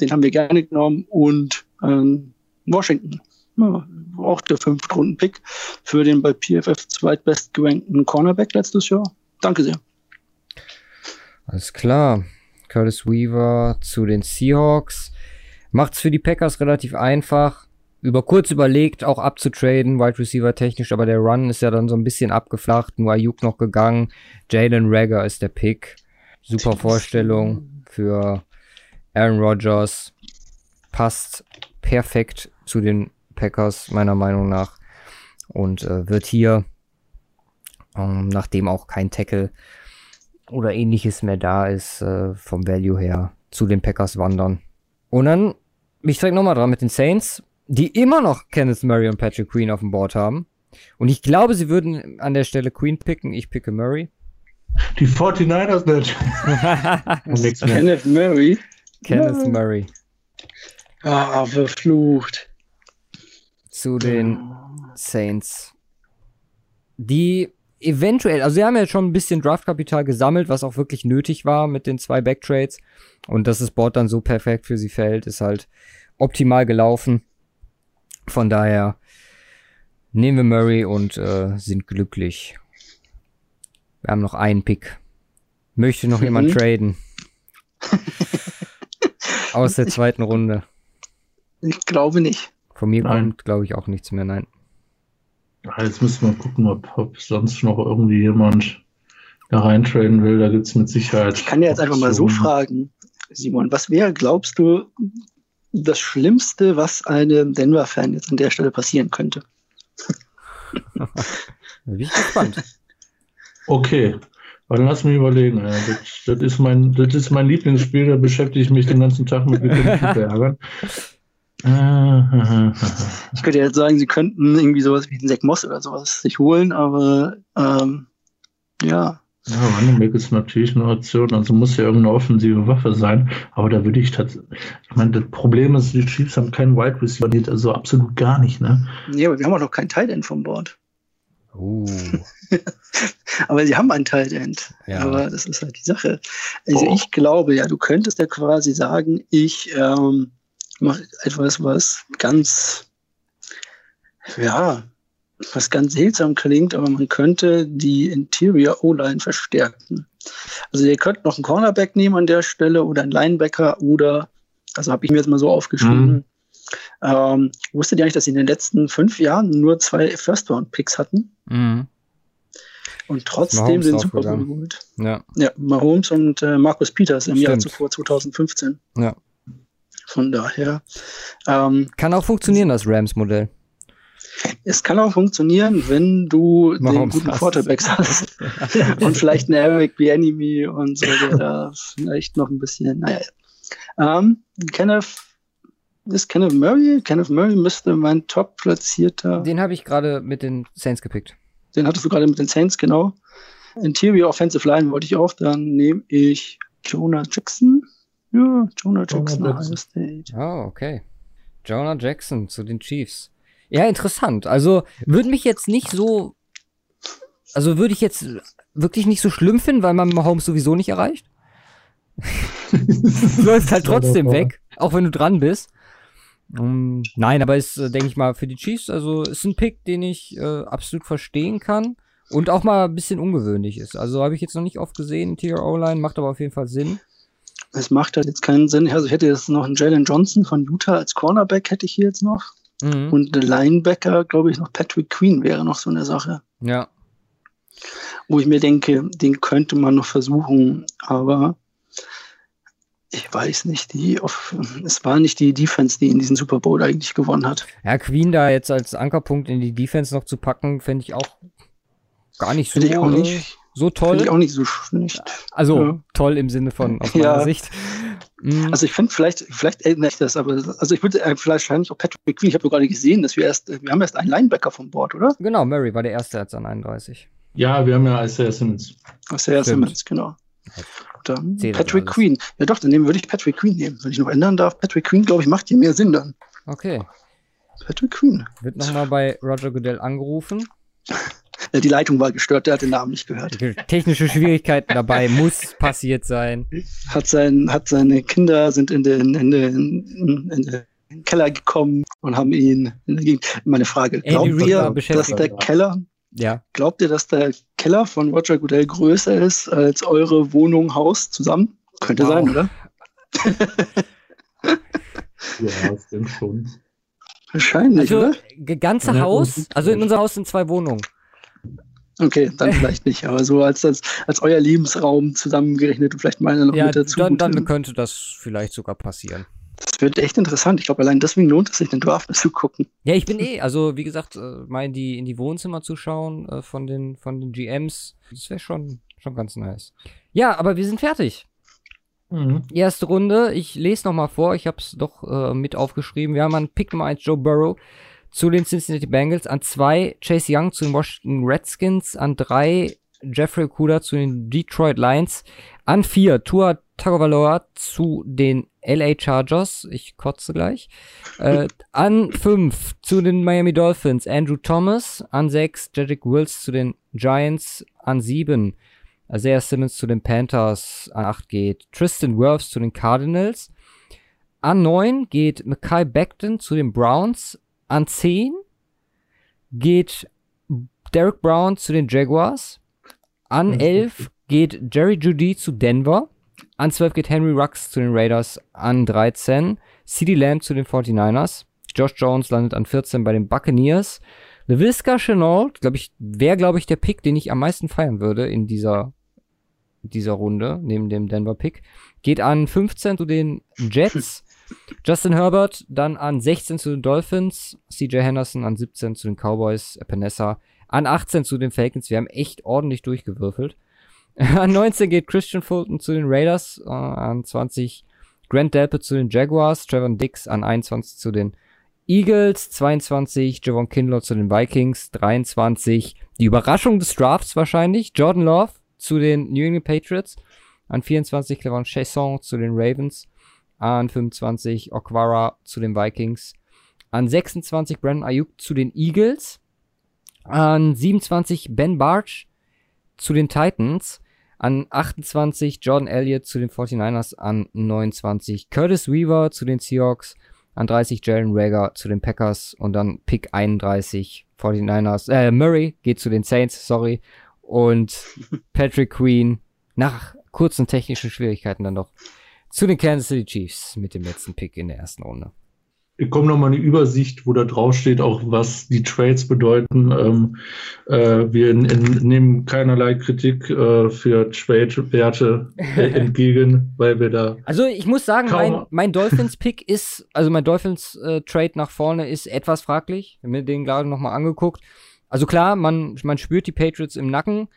den haben wir gerne genommen und ähm, Washington. Ja, auch der fünfte Runden Pick für den bei PFF zweitbest gerankten Cornerback letztes Jahr. Danke sehr. Alles klar. Curtis Weaver zu den Seahawks. Macht's für die Packers relativ einfach über kurz überlegt, auch abzutraden, Wide Receiver technisch, aber der Run ist ja dann so ein bisschen abgeflacht, nur Ayuk noch gegangen. Jalen Rager ist der Pick. Super Vorstellung für Aaron Rodgers. Passt perfekt zu den Packers, meiner Meinung nach. Und äh, wird hier, ähm, nachdem auch kein Tackle oder ähnliches mehr da ist, äh, vom Value her zu den Packers wandern. Und dann ich direkt nochmal dran mit den Saints die immer noch Kenneth Murray und Patrick Queen auf dem Board haben. Und ich glaube, sie würden an der Stelle Queen picken. Ich picke Murray. Die 49ers nicht. Kenneth Murray. Kenneth ja. Murray. Ah, verflucht. Zu den Saints. Die eventuell, also sie haben ja schon ein bisschen Draftkapital gesammelt, was auch wirklich nötig war mit den zwei Backtrades. Und dass das Board dann so perfekt für sie fällt, ist halt optimal gelaufen. Von daher nehmen wir Murray und äh, sind glücklich. Wir haben noch einen Pick. Möchte noch jemand traden? Aus der zweiten Runde. Ich glaube nicht. Von mir nein. kommt, glaube ich, auch nichts mehr, nein. Jetzt müssen wir gucken, ob, ob sonst noch irgendwie jemand da reintraden will. Da gibt es mit Sicherheit. Ich kann ja jetzt einfach mal so fragen, Simon, was wäre, glaubst du, das Schlimmste, was einem Denver-Fan jetzt an der Stelle passieren könnte. Bin ich gespannt. Okay, dann lass mich überlegen. Ja. Das, das, ist mein, das ist mein Lieblingsspiel, da beschäftige ich mich den ganzen Tag mit ärgern. ich könnte jetzt sagen, sie könnten irgendwie sowas wie den Zack Moss oder sowas sich holen, aber ähm, ja, ja, Running ist natürlich eine Option, also muss ja irgendeine offensive Waffe sein. Aber da würde ich tatsächlich, ich meine, das Problem ist, die Chiefs haben keinen Wide Receiver, also absolut gar nicht, ne? Nee, aber wir haben auch noch kein Tight End vom Board. Uh. aber sie haben ein Tight End. Ja. Aber das ist halt die Sache. Also oh. ich glaube, ja, du könntest ja quasi sagen, ich ähm, mache etwas, was ganz, ja, was ganz seltsam klingt, aber man könnte die Interior O-Line verstärken. Also ihr könnt noch einen Cornerback nehmen an der Stelle oder einen Linebacker oder, also habe ich mir jetzt mal so aufgeschrieben, mhm. ähm, wusstet ihr eigentlich, dass sie in den letzten fünf Jahren nur zwei First-Round-Picks hatten? Mhm. Und trotzdem sind Super Bowl geholt. Ja. ja, Mahomes und äh, Markus Peters im Stimmt. Jahr zuvor, 2015. Ja. Von daher. Ähm, Kann auch funktionieren, das Rams-Modell. Es kann auch funktionieren, wenn du Warum den guten Quarterbacks hast. und vielleicht einen Eric Bienemy und so, der da vielleicht noch ein bisschen, naja. Ähm, Kenneth, ist Kenneth Murray? Kenneth Murray müsste mein top-platzierter. Den habe ich gerade mit den Saints gepickt. Den hattest du gerade mit den Saints, genau. Interior Offensive Line wollte ich auch. Dann nehme ich Jonah Jackson. Ja, Jonah Jackson, Jonah Jackson. State. Oh, okay. Jonah Jackson zu den Chiefs. Ja, interessant. Also würde mich jetzt nicht so, also würde ich jetzt wirklich nicht so schlimm finden, weil man Mahomes sowieso nicht erreicht. Läuft halt trotzdem weg, auch wenn du dran bist. Um, nein, aber ist, äh, denke ich mal, für die Chiefs, also ist ein Pick, den ich äh, absolut verstehen kann und auch mal ein bisschen ungewöhnlich ist. Also habe ich jetzt noch nicht oft gesehen, Tier O-Line, macht aber auf jeden Fall Sinn. Es macht halt jetzt keinen Sinn. Also ich hätte jetzt noch einen Jalen Johnson von Utah als Cornerback, hätte ich hier jetzt noch. Mhm. Und der Linebacker, glaube ich, noch Patrick Queen wäre noch so eine Sache, Ja. wo ich mir denke, den könnte man noch versuchen, aber ich weiß nicht, die auf, es war nicht die Defense, die in diesen Super Bowl eigentlich gewonnen hat. Ja, Queen da jetzt als Ankerpunkt in die Defense noch zu packen, fände ich auch gar nicht so, Finde ich auch äh, nicht, so finde toll. ich auch nicht so schlecht. Also Ja. toll im Sinne von aus meiner Ja. Sicht. Mm, Also ich finde vielleicht, vielleicht ändere ich das, aber also ich würde äh, vielleicht wahrscheinlich auch Patrick Queen, ich habe gerade gesehen, dass wir erst, wir haben erst einen Linebacker vom Bord, oder? genau, Murray war der erste jetzt an 31. Ja, wir haben ja Isaiah Simmons. Was der erste Stimmt. Simmons, genau. Dann Patrick alles. Queen. Ja doch, dann nehmen, würde ich Patrick Queen nehmen. Wenn ich noch ändern darf, Patrick Queen, glaube ich, macht hier mehr Sinn dann. Okay. Patrick Queen. Wird nochmal bei Roger Goodell angerufen. Ja, die Leitung war gestört, der hat den Namen nicht gehört. Technische Schwierigkeiten dabei, muss passiert sein. Hat, sein, hat seine Kinder sind in den, in den, in den Keller gekommen und haben ihn in der Gegend. Meine Frage, glaubt ihr, dass der Keller, Ja. glaubt ihr, dass der Keller von Roger Goodell größer ist als eure Wohnung, Haus zusammen? Könnte Wow. sein, oder? Ja, denke schon. Wahrscheinlich, Also, oder? ganze Ja, Haus, also in unser Haus sind zwei Wohnungen. Okay, dann vielleicht nicht, aber so als, als, als euer Lebensraum zusammengerechnet und vielleicht meine noch Ja, mit dazu. dann, dann könnte das vielleicht sogar passieren. das wird echt interessant. Ich glaube, allein deswegen lohnt es sich, den Draft zu gucken. Ja, ich bin eh, also wie gesagt, äh, mal in die, in die Wohnzimmer zu schauen äh, von den, von den GMs, das wäre schon, schon ganz nice. Ja, aber wir sind fertig. Mhm. Erste Runde, ich lese noch mal vor, ich habe es doch äh, mit aufgeschrieben. Wir haben an Pick Nummer 1 Joe Burrow zu den Cincinnati Bengals, an 2 Chase Young zu den Washington Redskins, an 3 Jeffrey Okuda zu den Detroit Lions, an 4 Tua Tagovailoa zu den LA Chargers, ich kotze gleich, äh, an 5 zu den Miami Dolphins Andrew Thomas, an 6 Jedrick Wills zu den Giants, an 7 Isaiah Simmons zu den Panthers, an 8 geht Tristan Wirfs zu den Cardinals, an 9 geht Mackay Becton zu den Browns, an 10 geht Derek Brown zu den Jaguars, an Mhm. 11 geht Jerry Judy zu Denver, an 12 geht Henry Rux zu den Raiders, an 13 CeeDee Lamb zu den 49ers, Josh Jones landet an 14 bei den Buccaneers, LaVisca Chenault, glaube ich, wäre, glaube ich, der Pick, den ich am meisten feiern würde in dieser, dieser Runde, neben dem Denver-Pick. Geht an 15 zu den Jets. Justin Herbert dann an 16 zu den Dolphins. CJ Henderson an 17 zu den Cowboys. Epinesa an 18 zu den Falcons. Wir haben echt ordentlich durchgewürfelt. An 19 geht Christian Fulton zu den Raiders. Äh, an 20 Grant Delpit zu den Jaguars. Trevor Dix an 21 zu den Eagles, 22 Javon Kinlaw zu den Vikings, 23 die Überraschung des Drafts wahrscheinlich, Jordan Love zu den New England Patriots, an 24 Clevon Chasson zu den Ravens, an 25 Okwara zu den Vikings, an 26 Brandon Ayuk zu den Eagles, an 27 Ben Barch zu den Titans, an 28 Jordan Elliott zu den 49ers, an 29 Curtis Weaver zu den Seahawks, an 30 Jalen Rager zu den Packers und dann Pick 31 49ers. Äh, Murray geht zu den Saints, sorry. Und Patrick Queen nach kurzen technischen Schwierigkeiten dann noch zu den Kansas City Chiefs mit dem letzten Pick in der ersten Runde. Hier kommt nochmal eine Übersicht, wo da drauf steht, auch was die Trades bedeuten. Ähm, äh, wir nehmen keinerlei Kritik äh, für Trade-Werte äh, entgegen, weil wir da Also ich muss sagen, mein, mein Dolphins-Pick ist, also mein Dolphins-Trade nach vorne ist etwas fraglich. Ich habe mir den gerade nochmal angeguckt. Also klar, man, man spürt die Patriots im Nacken.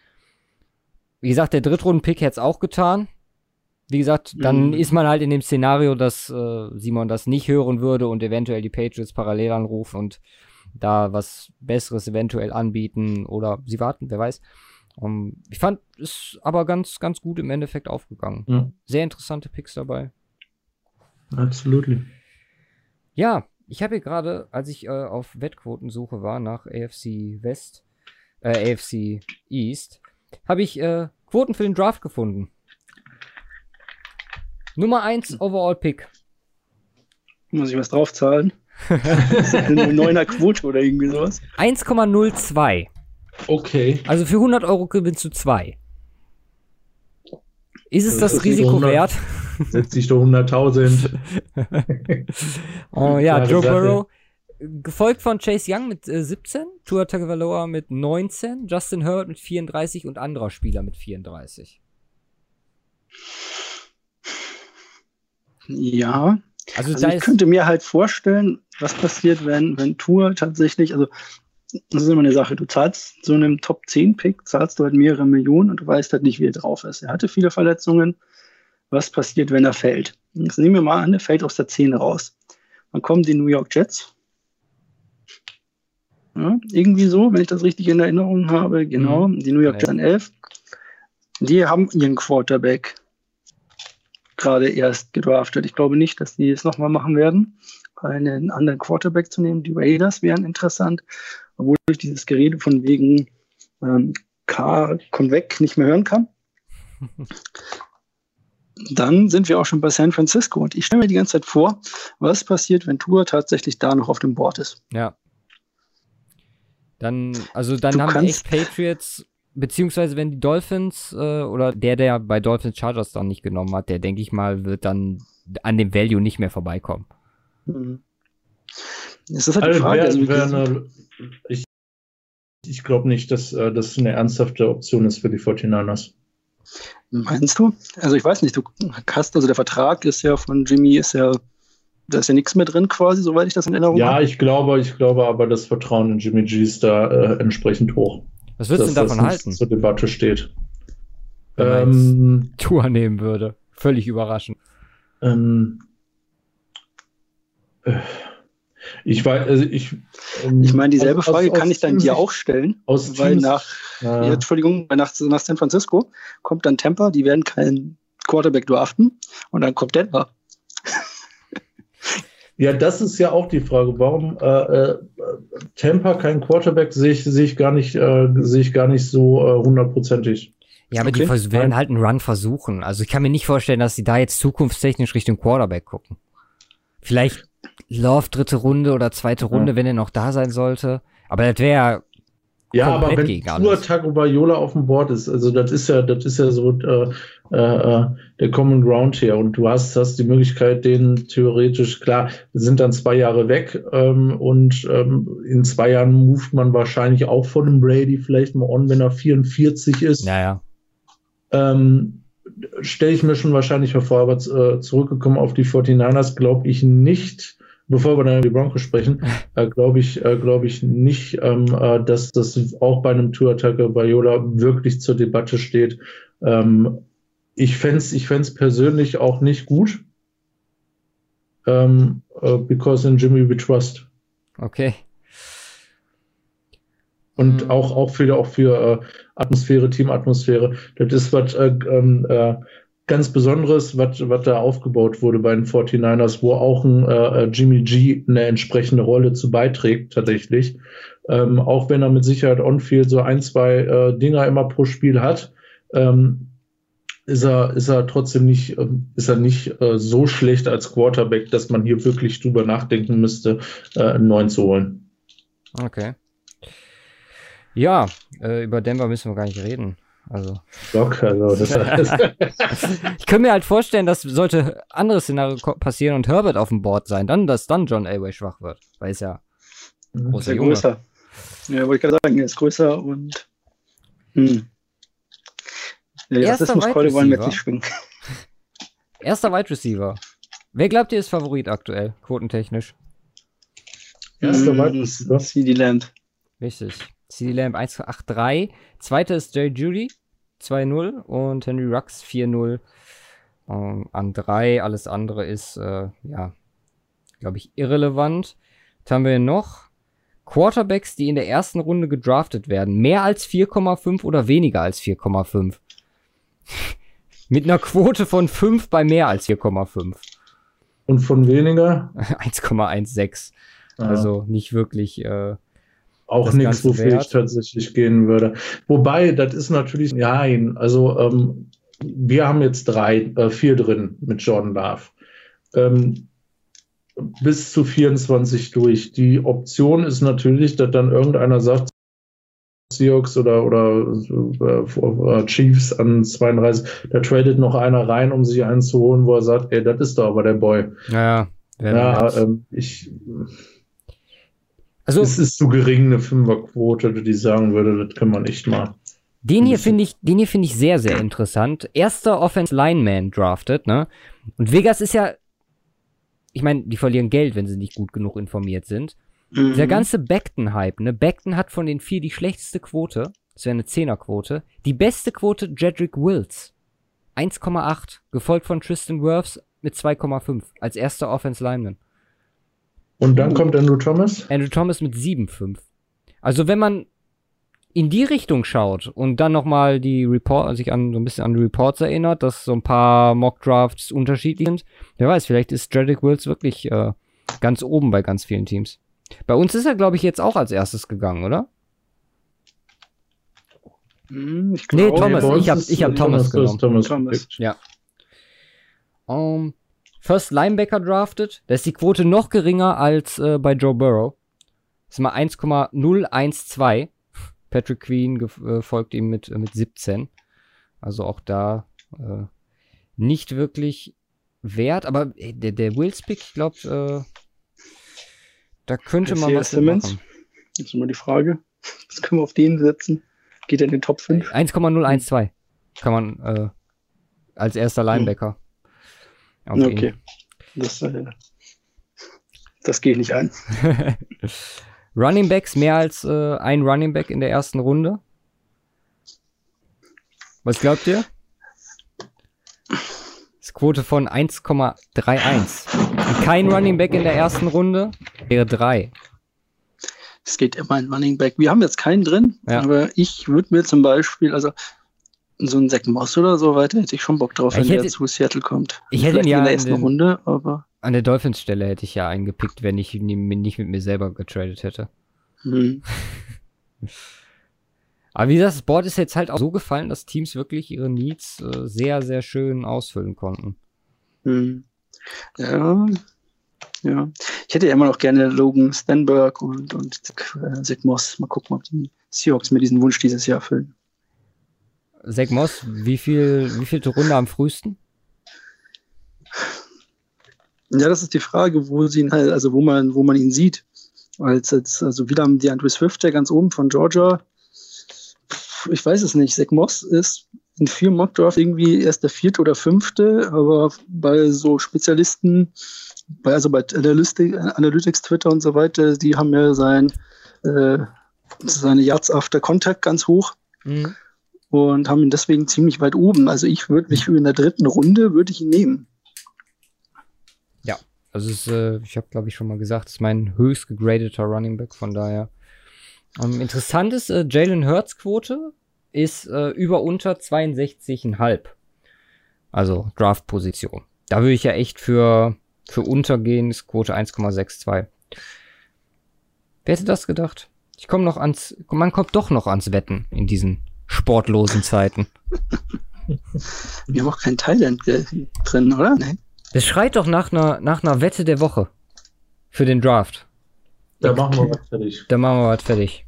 Wie gesagt, der Drittrunden-Pick hätte es auch getan. Wie gesagt, dann Mhm. ist man halt in dem Szenario, dass äh, Simon das nicht hören würde und eventuell die Patriots parallel anrufen und da was Besseres eventuell anbieten oder sie warten, wer weiß. Um, ähm, ich fand es aber ganz, ganz gut im Endeffekt aufgegangen. Ja. Sehr interessante Picks dabei. Absolut. Ja, ich habe hier gerade, als ich äh, auf Wettquotensuche war nach AFC West, äh, AFC East, habe ich äh, Quoten für den Draft gefunden. Nummer 1 Overall Pick. Muss ich was draufzahlen? eine neuner Quote oder irgendwie sowas? 1,02. Okay. Also für 100 Euro gewinnst du 2. Ist es das, das Risiko 100, wert? Setz dich doch 100.000. oh ja, Joe Burrow. Gefolgt von Chase Young mit äh, 17, Tua Tagovailoa mit 19, Justin Herbert mit 34 und anderer Spieler mit 34. Ja. Also, also ich könnte mir halt vorstellen, was passiert, wenn, wenn Tour tatsächlich, also das ist immer eine Sache, du zahlst so einem Top 10 Pick, zahlst du halt mehrere Millionen und du weißt halt nicht, wie er drauf ist. Er hatte viele Verletzungen. Was passiert, wenn er fällt? Jetzt nehmen wir mal an, er fällt aus der 10 raus. Dann kommen die New York Jets. Ja, irgendwie so, wenn ich das richtig in Erinnerung habe, genau, mhm. die New York Jets 11. Die haben ihren Quarterback gerade erst gedraftet. Ich glaube nicht, dass die es nochmal machen werden, einen anderen Quarterback zu nehmen. Die Raiders wären interessant, obwohl ich dieses Gerede von wegen ähm, K kommt weg nicht mehr hören kann. Dann sind wir auch schon bei San Francisco und ich stelle mir die ganze Zeit vor, was passiert, wenn Tour tatsächlich da noch auf dem Board ist. Ja. Dann, also dann du haben wir echt Patriots Beziehungsweise wenn die Dolphins äh, oder der, der bei Dolphins Chargers dann nicht genommen hat, der denke ich mal, wird dann an dem Value nicht mehr vorbeikommen. Mhm. Das ist halt also die Frage. Also, wär, eine, ich ich glaube nicht, dass äh, das eine ernsthafte Option ist für die 49ers. Meinst du? Also ich weiß nicht, du hast, also der Vertrag ist ja von Jimmy, ist ja, da ist ja nichts mehr drin quasi, soweit ich das in Erinnerung ja, habe. Ja, ich glaube, ich glaube aber, das Vertrauen in Jimmy G ist da äh, entsprechend hoch. Was würdest du denn davon halten? Zur Debatte steht. Ähm, Tour nehmen würde. Völlig überraschend. Ähm, äh, ich weiß, also ich. Ähm, ich meine, dieselbe aus, Frage aus, kann ich dann dir auch stellen, aus weil Teams, nach, ja. Ja, Entschuldigung, nach, nach San Francisco kommt dann Tampa, die werden keinen Quarterback draften und dann kommt Denver. Ja, das ist ja auch die Frage. Warum äh, äh, Tampa kein Quarterback sehe ich, sehe ich gar nicht, äh, sehe ich gar nicht so äh, hundertprozentig. Ja, aber okay. die werden halt einen Run versuchen. Also ich kann mir nicht vorstellen, dass sie da jetzt zukunftstechnisch Richtung Quarterback gucken. Vielleicht Love dritte Runde oder zweite Runde, ja. wenn er noch da sein sollte. Aber das wäre ja, aber wenn nur Tagovailoa auf dem Board ist, also das ist ja, das ist ja so äh, äh, äh, der Common Ground hier und du hast, hast die Möglichkeit, den theoretisch, klar, sind dann zwei Jahre weg ähm, und ähm, in zwei Jahren moved man wahrscheinlich auch von dem Brady vielleicht mal on, wenn er 44 ist. Naja. Ähm, Stelle ich mir schon wahrscheinlich hervor, aber äh, zurückgekommen auf die 49ers, glaube ich nicht, bevor wir dann über die Broncos sprechen, äh, glaube ich, äh, glaube ich nicht, ähm, äh, dass das auch bei einem Tour-Attacke bei Yola wirklich zur Debatte steht. Ähm, ich fände es ich fänd's persönlich auch nicht gut. Ähm, uh, because in Jimmy we trust. Okay. Und mhm. auch, auch für, auch für äh, Atmosphäre, Teamatmosphäre. Das ist was, äh, ähm, äh, ganz Besonderes, was da aufgebaut wurde bei den 49ers, wo auch ein äh, Jimmy G eine entsprechende Rolle zu beiträgt, tatsächlich. Ähm, auch wenn er mit Sicherheit on-field so ein, zwei äh, Dinger immer pro Spiel hat, ähm, ist er, ist er trotzdem nicht, ähm, ist er nicht äh, so schlecht als Quarterback, dass man hier wirklich drüber nachdenken müsste, äh, einen neuen zu holen. Okay. Ja, äh, über Denver müssen wir gar nicht reden. Also. Doc, also das ich könnte mir halt vorstellen, dass sollte anderes Szenario passieren und Herbert auf dem Board sein, dann, dass dann John Elway schwach wird. Weil es ja mhm. großer Junge. größer. Ja, wollte ich gerade sagen, er ist größer und hm. Ja, Rassismuskeule wollen wir nicht schwingen. Erster Wide Receiver. Wer glaubt ihr ist Favorit aktuell, quotentechnisch? Erster Wide Receiver. CD Lamb. Richtig. CD Lamb 1,83. Zweiter ist Jay Judy 2-0 und Henry Rux 4-0 ähm, an 3. Alles andere ist, äh, ja, glaube ich, irrelevant. Was haben wir noch? Quarterbacks, die in der ersten Runde gedraftet werden, mehr als 4,5 oder weniger als 4,5. Mit einer Quote von 5 bei mehr als 4,5. Und von weniger? 1,16. Ja. Also nicht wirklich. Äh, auch nichts, wofür wert. ich tatsächlich gehen würde. Wobei, das ist natürlich, nein, also ähm, wir haben jetzt drei, äh, vier drin mit Jordan Love. Ähm, bis zu 24 durch. Die Option ist natürlich, dass dann irgendeiner sagt, Seahawks oder, oder äh, Chiefs an 32, da tradet noch einer rein, um sich einen zu holen, wo er sagt, ey, das ist doch aber der Boy. Ja, ja. Ja, ähm, ich. Also, es ist zu gering eine Fünferquote, die sagen würde, das kann man echt mal. Den hier finde ich, den hier finde ich sehr, sehr interessant. Erster Offense Lineman drafted, ne? Und Vegas ist ja ich meine, die verlieren Geld, wenn sie nicht gut genug informiert sind. Mhm. Der ganze Beckton-Hype, ne? Beckton hat von den vier die schlechteste Quote. Das wäre eine Zehnerquote. Die beste Quote Jedrick Wills. 1,8. Gefolgt von Tristan Wirfs mit 2,5. Als erster Offense Lineman. Und dann kommt Andrew Thomas? Andrew Thomas mit 7,5. Also wenn man in die Richtung schaut und dann nochmal die Report, sich an so ein bisschen an die Reports erinnert, dass so ein paar Mock-Drafts unterschiedlich sind, wer weiß, vielleicht ist Stradic Wills wirklich äh, ganz oben bei ganz vielen Teams. Bei uns ist er, glaube ich, jetzt auch als erstes gegangen, oder? Hm, ich glaub, nee, Thomas. Nee, ich habe ich hab Thomas, Thomas genommen. Thomas. Thomas. Ja. Um, ähm, First Linebacker drafted. Da ist die Quote noch geringer als äh, bei Joe Burrow. Das ist mal 1,012. Patrick Queen äh, folgt ihm mit, äh, mit 17. Also auch da äh, nicht wirklich wert, aber der, der Wills-Pick, ich glaube, da könnte man was Simmons. machen. Das ist immer die Frage. Was können wir auf den setzen? Geht er in den Top 5? 1,012 kann man als erster Linebacker. Hm. Okay. Das, äh, das gehe ich nicht ein. Running Backs mehr als äh, ein Running Back in der ersten Runde? Was glaubt ihr? Das Quote von 1,31. Und kein Running Back in der ersten Runde wäre 3. Es geht immer ein Running Back. Wir haben jetzt keinen drin, ja. aber ich würde mir zum Beispiel, also so ein Zack Moss oder so weiter, hätte ich schon Bock drauf, wenn hätte, der zu Seattle kommt. Ich hätte ihn ja in der ersten Runde, aber. An der Dolphins-Stelle hätte ich ja eingepickt, wenn ich ihn nicht mit mir selber getradet hätte. Hm. Aber wie gesagt, das Board ist jetzt halt auch so gefallen, dass Teams wirklich ihre Needs äh, sehr, sehr schön ausfüllen konnten. Hm. Ja. Ja. Ich hätte ja immer noch gerne Logan Stenberg und, und äh, Zach Moss. Mal gucken, ob die Seahawks mir diesen Wunsch dieses Jahr erfüllen. Zach Moss, wie viel, wie vielte Runde am frühesten? Ja, das ist die Frage, wo sie ihn halt, also wo man, wo man ihn sieht. Als, als, also wieder die Andrew Swift, der ganz oben von Georgia. Ich weiß es nicht. Zach Moss ist in vier Mockdraft irgendwie erst der vierte oder fünfte, aber bei so Spezialisten, bei, also bei Analytics, Twitter und so weiter, die haben ja sein, äh, seine Yards after Contact ganz hoch. Mhm. Und haben ihn deswegen ziemlich weit oben. Also ich würde mich in der dritten Runde würde ich ihn nehmen. Also ist, äh, ich habe glaube ich schon mal gesagt, ist mein höchst gegradeter Running Back, von daher. Ähm, interessant ist, äh, Jalen Hurts Quote ist äh, über unter 62,5. Also Draft-Position. Da würde ich ja echt für, für untergehen, ist Quote 1,62. Wer hätte das gedacht? Ich komme noch ans, man kommt doch noch ans Wetten in diesen sportlosen Zeiten. Wir haben auch kein Thailand drin, oder? Nein. Das schreit doch nach einer, nach einer Wette der Woche. Für den Draft. Da machen wir was fertig. Da machen wir was fertig.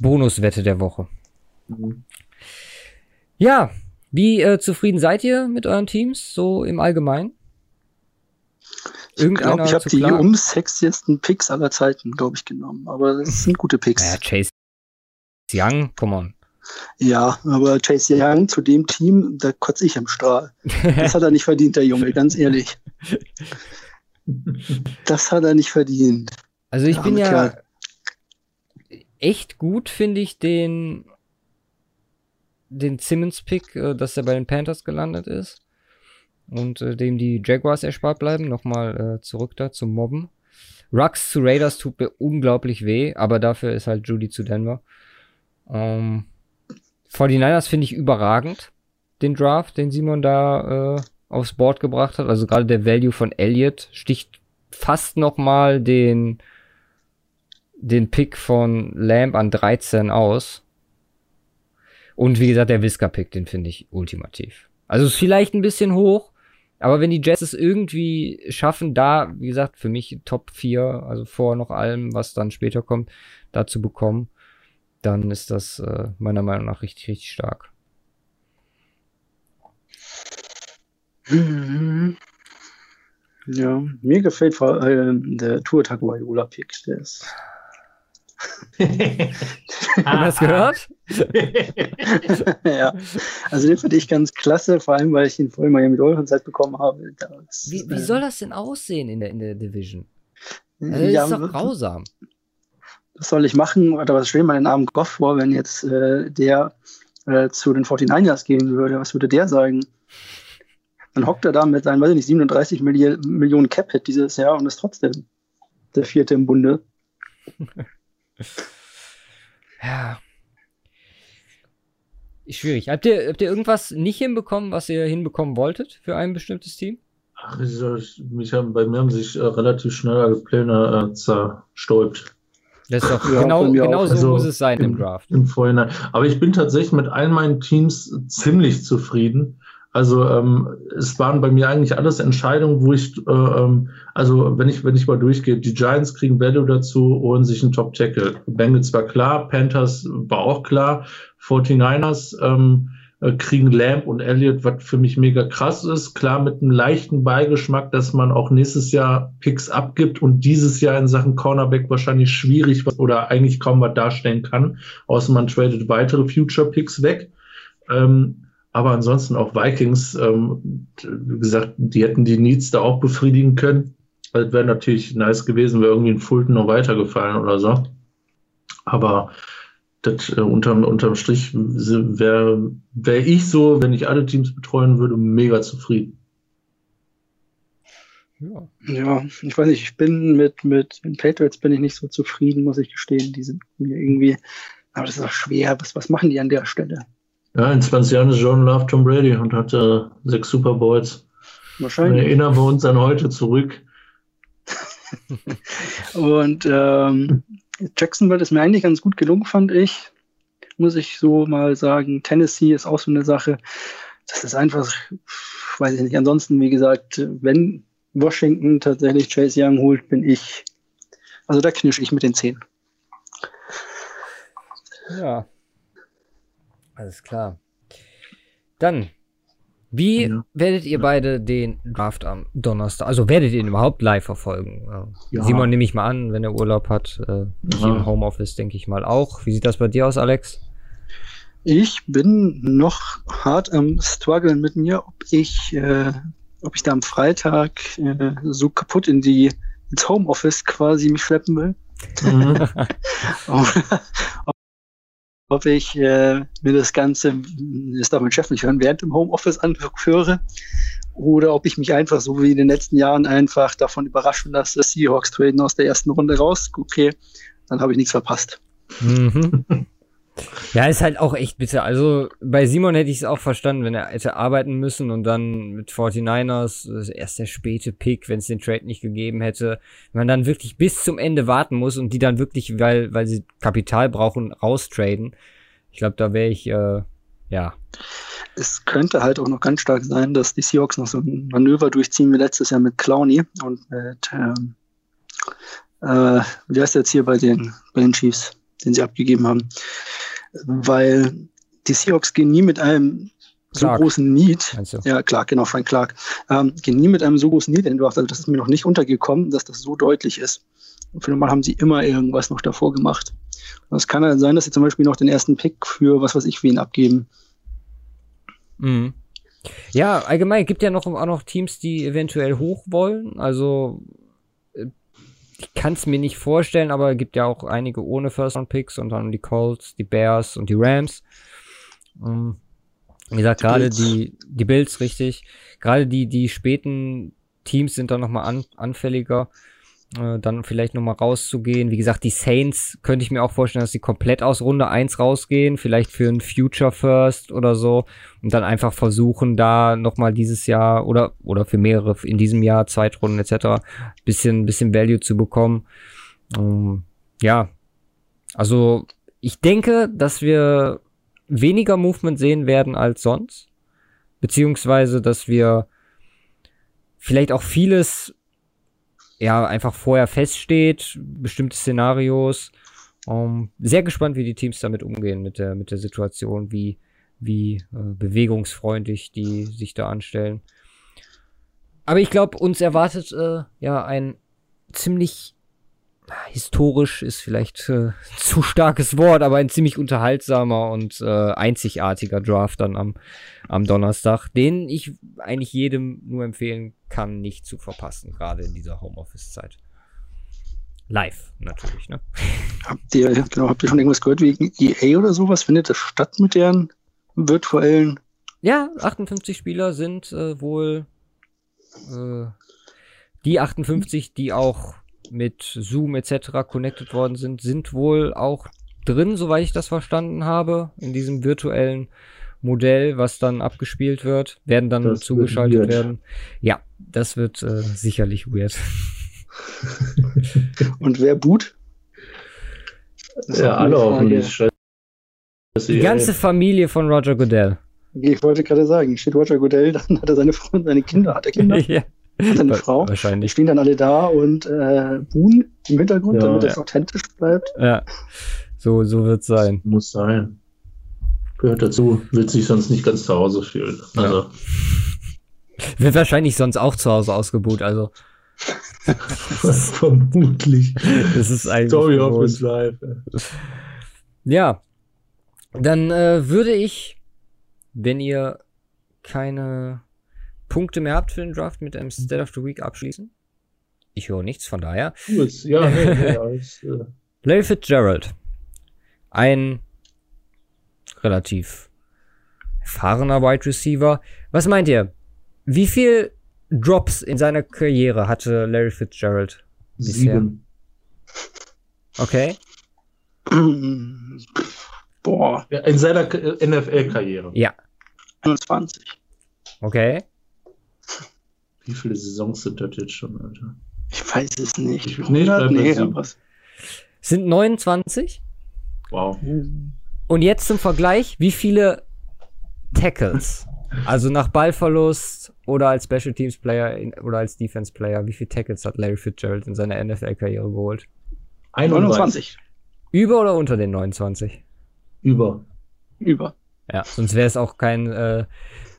Bonuswette der Woche. Mhm. Ja, wie äh, zufrieden seid ihr mit euren Teams, so im Allgemeinen? Ich glaube, ich habe die umsexiesten Picks aller Zeiten, glaube ich, genommen. Aber das sind gute Picks. Ja, Chase Young, come on. Ja, aber Chase Young zu dem Team, da kotze ich im Strahl. Das hat er nicht verdient, der Junge, ganz ehrlich. Das hat er nicht verdient. Also ich ja, bin ja klar. echt gut, finde ich, den, den Simmons-Pick, äh, dass er bei den Panthers gelandet ist. Und äh, dem die Jaguars erspart bleiben. Nochmal äh, zurück da zum Mobben. Rux zu Raiders tut mir unglaublich weh, aber dafür ist halt Judy zu Denver. Ähm, 49ers finde ich überragend, den Draft, den Simon da äh, aufs Board gebracht hat. Also gerade der Value von Elliott sticht fast noch mal den, den Pick von Lamb an 13 aus. Und wie gesagt, der Whisker-Pick, den finde ich ultimativ. Also ist vielleicht ein bisschen hoch, aber wenn die Jets es irgendwie schaffen, da, wie gesagt, für mich Top 4, also vor noch allem, was dann später kommt, da zu bekommen, dann ist das äh, meiner Meinung nach richtig, richtig stark. Ja, mir gefällt vor allem der Tour Tagovailoa-Pick. Der ist. Hast du das gehört? ja, also den finde ich ganz klasse, vor allem, weil ich ihn vorhin mal ja mit eurer Zeit bekommen habe. Das, wie, wie soll das denn aussehen in der, in der Division? Also das ja, ist doch grausam. Was soll ich machen? Oder was stellen wir den armen Goff vor, wenn jetzt äh, der äh, zu den 49ers gehen würde? Was würde der sagen? Dann hockt er da mit seinen, weiß ich nicht, 37 Milli Millionen Cap-Hit dieses Jahr und ist trotzdem der vierte im Bunde. ja. Schwierig. Habt ihr, habt ihr irgendwas nicht hinbekommen, was ihr hinbekommen wolltet für ein bestimmtes Team? Ach, mich haben, bei mir haben sich äh, relativ schnell Pläne äh, zerstäubt. Das ist doch ja, genau, genau so also muss es sein im, im Draft. Im Vorhinein. Aber ich bin tatsächlich mit all meinen Teams ziemlich zufrieden. Also ähm, es waren bei mir eigentlich alles Entscheidungen, wo ich, äh, ähm, also wenn ich, wenn ich mal durchgehe, die Giants kriegen Value dazu, holen sich einen Top Tackle. Bengals war klar, Panthers war auch klar, 49ers ähm, äh, kriegen Lamb und Elliott, was für mich mega krass ist. Klar mit einem leichten Beigeschmack, dass man auch nächstes Jahr Picks abgibt und dieses Jahr in Sachen Cornerback wahrscheinlich schwierig oder eigentlich kaum was darstellen kann, außer man tradet weitere Future Picks weg. Ähm, aber ansonsten auch Vikings, ähm, wie gesagt, die hätten die Needs da auch befriedigen können. Also wäre natürlich nice gewesen, wäre irgendwie ein Fulton noch weitergefallen oder so. Aber das äh, unterm, unterm Strich wäre wär ich so, wenn ich alle Teams betreuen würde, mega zufrieden. Ja. ja, ich weiß nicht, ich bin mit, mit den Patriots bin ich nicht so zufrieden, muss ich gestehen. Die sind mir irgendwie, aber das ist auch schwer. Was, was machen die an der Stelle? Ja, in 20 Jahren ist John Love Tom Brady und hat äh, sechs Super Bowls. Wahrscheinlich. Wir erinnern wir uns an heute zurück. und ähm, Jacksonville ist mir eigentlich ganz gut gelungen, fand ich. Muss ich so mal sagen. Tennessee ist auch so eine Sache. Das ist einfach, weiß ich nicht. Ansonsten, wie gesagt, wenn Washington tatsächlich Chase Young holt, bin ich, also da knirsche ich mit den Zehen. Ja, alles klar. Dann, wie ja. werdet ihr beide den Draft am Donnerstag, also werdet ihr ihn überhaupt live verfolgen? Ja. Simon nehme ich mal an, wenn er Urlaub hat. Äh, im Homeoffice denke ich mal auch. Wie sieht das bei dir aus, Alex? Ich bin noch hart am struggeln mit mir, ob ich, äh, ob ich da am Freitag äh, so kaputt in die ins Homeoffice quasi mich schleppen will. Mhm. ob ich äh, mir das Ganze, das darf mein Chef nicht hören, während im Homeoffice anhöre oder ob ich mich einfach so wie in den letzten Jahren einfach davon überraschen lasse, dass Seahawks traden aus der ersten Runde raus. Okay, dann habe ich nichts verpasst. Mhm. Ja, ist halt auch echt bitter. Also bei Simon hätte ich es auch verstanden, wenn er hätte arbeiten müssen und dann mit 49ers, erst der späte Pick, wenn es den Trade nicht gegeben hätte, wenn man dann wirklich bis zum Ende warten muss und die dann wirklich, weil, weil sie Kapital brauchen, raustraden. Ich glaube, da wäre ich, äh, ja. Es könnte halt auch noch ganz stark sein, dass die Seahawks noch so ein Manöver durchziehen wie letztes Jahr mit Clowney und mit, ähm, äh, wie heißt der jetzt hier bei den, bei den Chiefs, den sie abgegeben haben weil die Seahawks gehen nie mit einem so Clark. großen Need, ja Clark, genau, Frank Clark, ähm, gehen nie mit einem so großen Need in den Draft. Also das ist mir noch nicht untergekommen, dass das so deutlich ist. Und für normal haben sie immer irgendwas noch davor gemacht. Und es kann halt sein, dass sie zum Beispiel noch den ersten Pick für was weiß ich wen abgeben. Mhm. Ja, allgemein gibt ja noch auch noch Teams, die eventuell hoch wollen. Also ich kann es mir nicht vorstellen, aber es gibt ja auch einige ohne First-Round-Picks und dann die Colts, die Bears und die Rams. Ähm, wie gesagt, gerade die, die Bills, richtig. Gerade die, die späten Teams sind dann nochmal an, anfälliger. Äh, dann vielleicht nochmal rauszugehen. Wie gesagt, die Saints könnte ich mir auch vorstellen, dass sie komplett aus Runde 1 rausgehen, vielleicht für ein Future First oder so und dann einfach versuchen, da nochmal dieses Jahr oder, oder für mehrere in diesem Jahr, Zweitrunden etc., bisschen, bisschen Value zu bekommen. Ähm, ja, also ich denke, dass wir weniger Movement sehen werden als sonst, beziehungsweise, dass wir vielleicht auch vieles ja einfach vorher feststeht, bestimmte Szenarios. Um, ähm, sehr gespannt, wie die Teams damit umgehen mit der mit der Situation, wie wie äh, bewegungsfreundlich die sich da anstellen. Aber ich glaube, uns erwartet äh, ja ein ziemlich historisch ist vielleicht äh, zu starkes Wort, aber ein ziemlich unterhaltsamer und äh, einzigartiger Draft dann am, am Donnerstag, den ich eigentlich jedem nur empfehlen kann, nicht zu verpassen, gerade in dieser Homeoffice-Zeit. Live natürlich, ne? Habt ihr, genau, habt ihr schon irgendwas gehört wegen EA oder sowas? Findet das statt mit deren virtuellen? Ja, 58 Spieler sind äh, wohl äh, die 58, die auch mit Zoom etc. connected worden sind, sind wohl auch drin, soweit ich das verstanden habe, in diesem virtuellen Modell, was dann abgespielt wird, werden dann das zugeschaltet werden. Ja, das wird äh, sicherlich weird. Und wer boot? Ja, alle hoffentlich. Die ganze Familie von Roger Goodell. Ich wollte gerade sagen, steht Roger Goodell, dann hat er seine Frau und seine Kinder. Hat er Kinder? ja seine Frau. Wahrscheinlich. Die stehen dann alle da und äh, buhen im Hintergrund, ja, damit es authentisch bleibt. Ja, so, so wird es sein. Muss sein. Gehört dazu, wird sich sonst nicht ganz zu Hause fühlen. Also. Ja. Wird wahrscheinlich sonst auch zu Hause ausgebucht, also. Vermutlich. Das ist eigentlich. Story of his life. Ja. Dann äh, würde ich, wenn ihr keine Punkte mehr habt für den Draft mit einem State of the Week abschließen? Ich höre nichts, von daher. Ja, nee, nee, alles, äh. Larry Fitzgerald. Ein relativ erfahrener Wide Receiver. Was meint ihr? Wie viel Drops in seiner Karriere hatte Larry Fitzgerald bisher? Sieben. Okay. Boah. In seiner NFL-Karriere. Ja. 21. Okay. Wie viele Saisons sind das jetzt schon, Alter? Ich weiß es nicht. Ich, nee, nee, was? Sind 29? Wow. Und jetzt zum Vergleich, wie viele Tackles? Also nach Ballverlust oder als Special Teams Player in, oder als Defense Player, wie viele Tackles hat Larry Fitzgerald in seiner NFL-Karriere geholt? 21. Über oder unter den 29? Über. Über. Ja, sonst wäre es auch kein äh,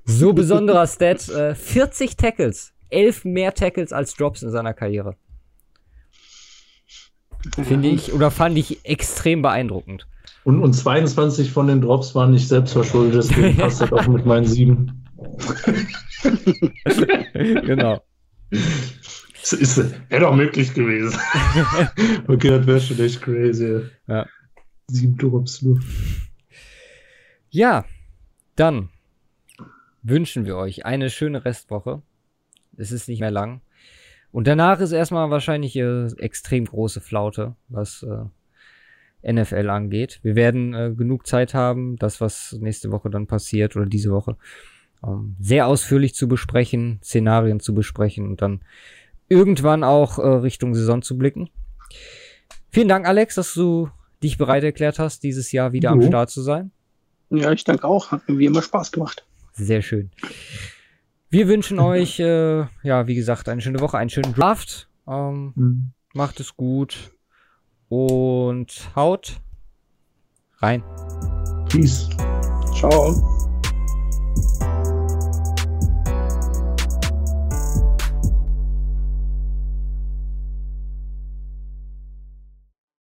so besonderer Stat. Äh, 40 Tackles elf mehr Tackles als Drops in seiner Karriere. Finde ich, oder fand ich extrem beeindruckend. Und, und 22 von den Drops waren nicht selbstverschuldet, deswegen passt das auch mit meinen sieben. genau. Wäre doch möglich gewesen. okay, das wäre schon echt crazy. Ja. Sieben Drops nur. Ja, dann wünschen wir euch eine schöne Restwoche. Es ist nicht mehr lang. Und danach ist erstmal wahrscheinlich äh, extrem große Flaute, was äh, NFL angeht. Wir werden äh, genug Zeit haben, das, was nächste Woche dann passiert oder diese Woche, ähm, sehr ausführlich zu besprechen, Szenarien zu besprechen und dann irgendwann auch äh, Richtung Saison zu blicken. Vielen Dank, Alex, dass du dich bereit erklärt hast, dieses Jahr wieder mhm. am Start zu sein. Ja, ich danke auch. Hat mir wie immer Spaß gemacht. Sehr schön. Wir wünschen euch, äh, ja, wie gesagt, eine schöne Woche, einen schönen Draft. Ähm, mhm. Macht es gut und haut rein. Peace. Ciao.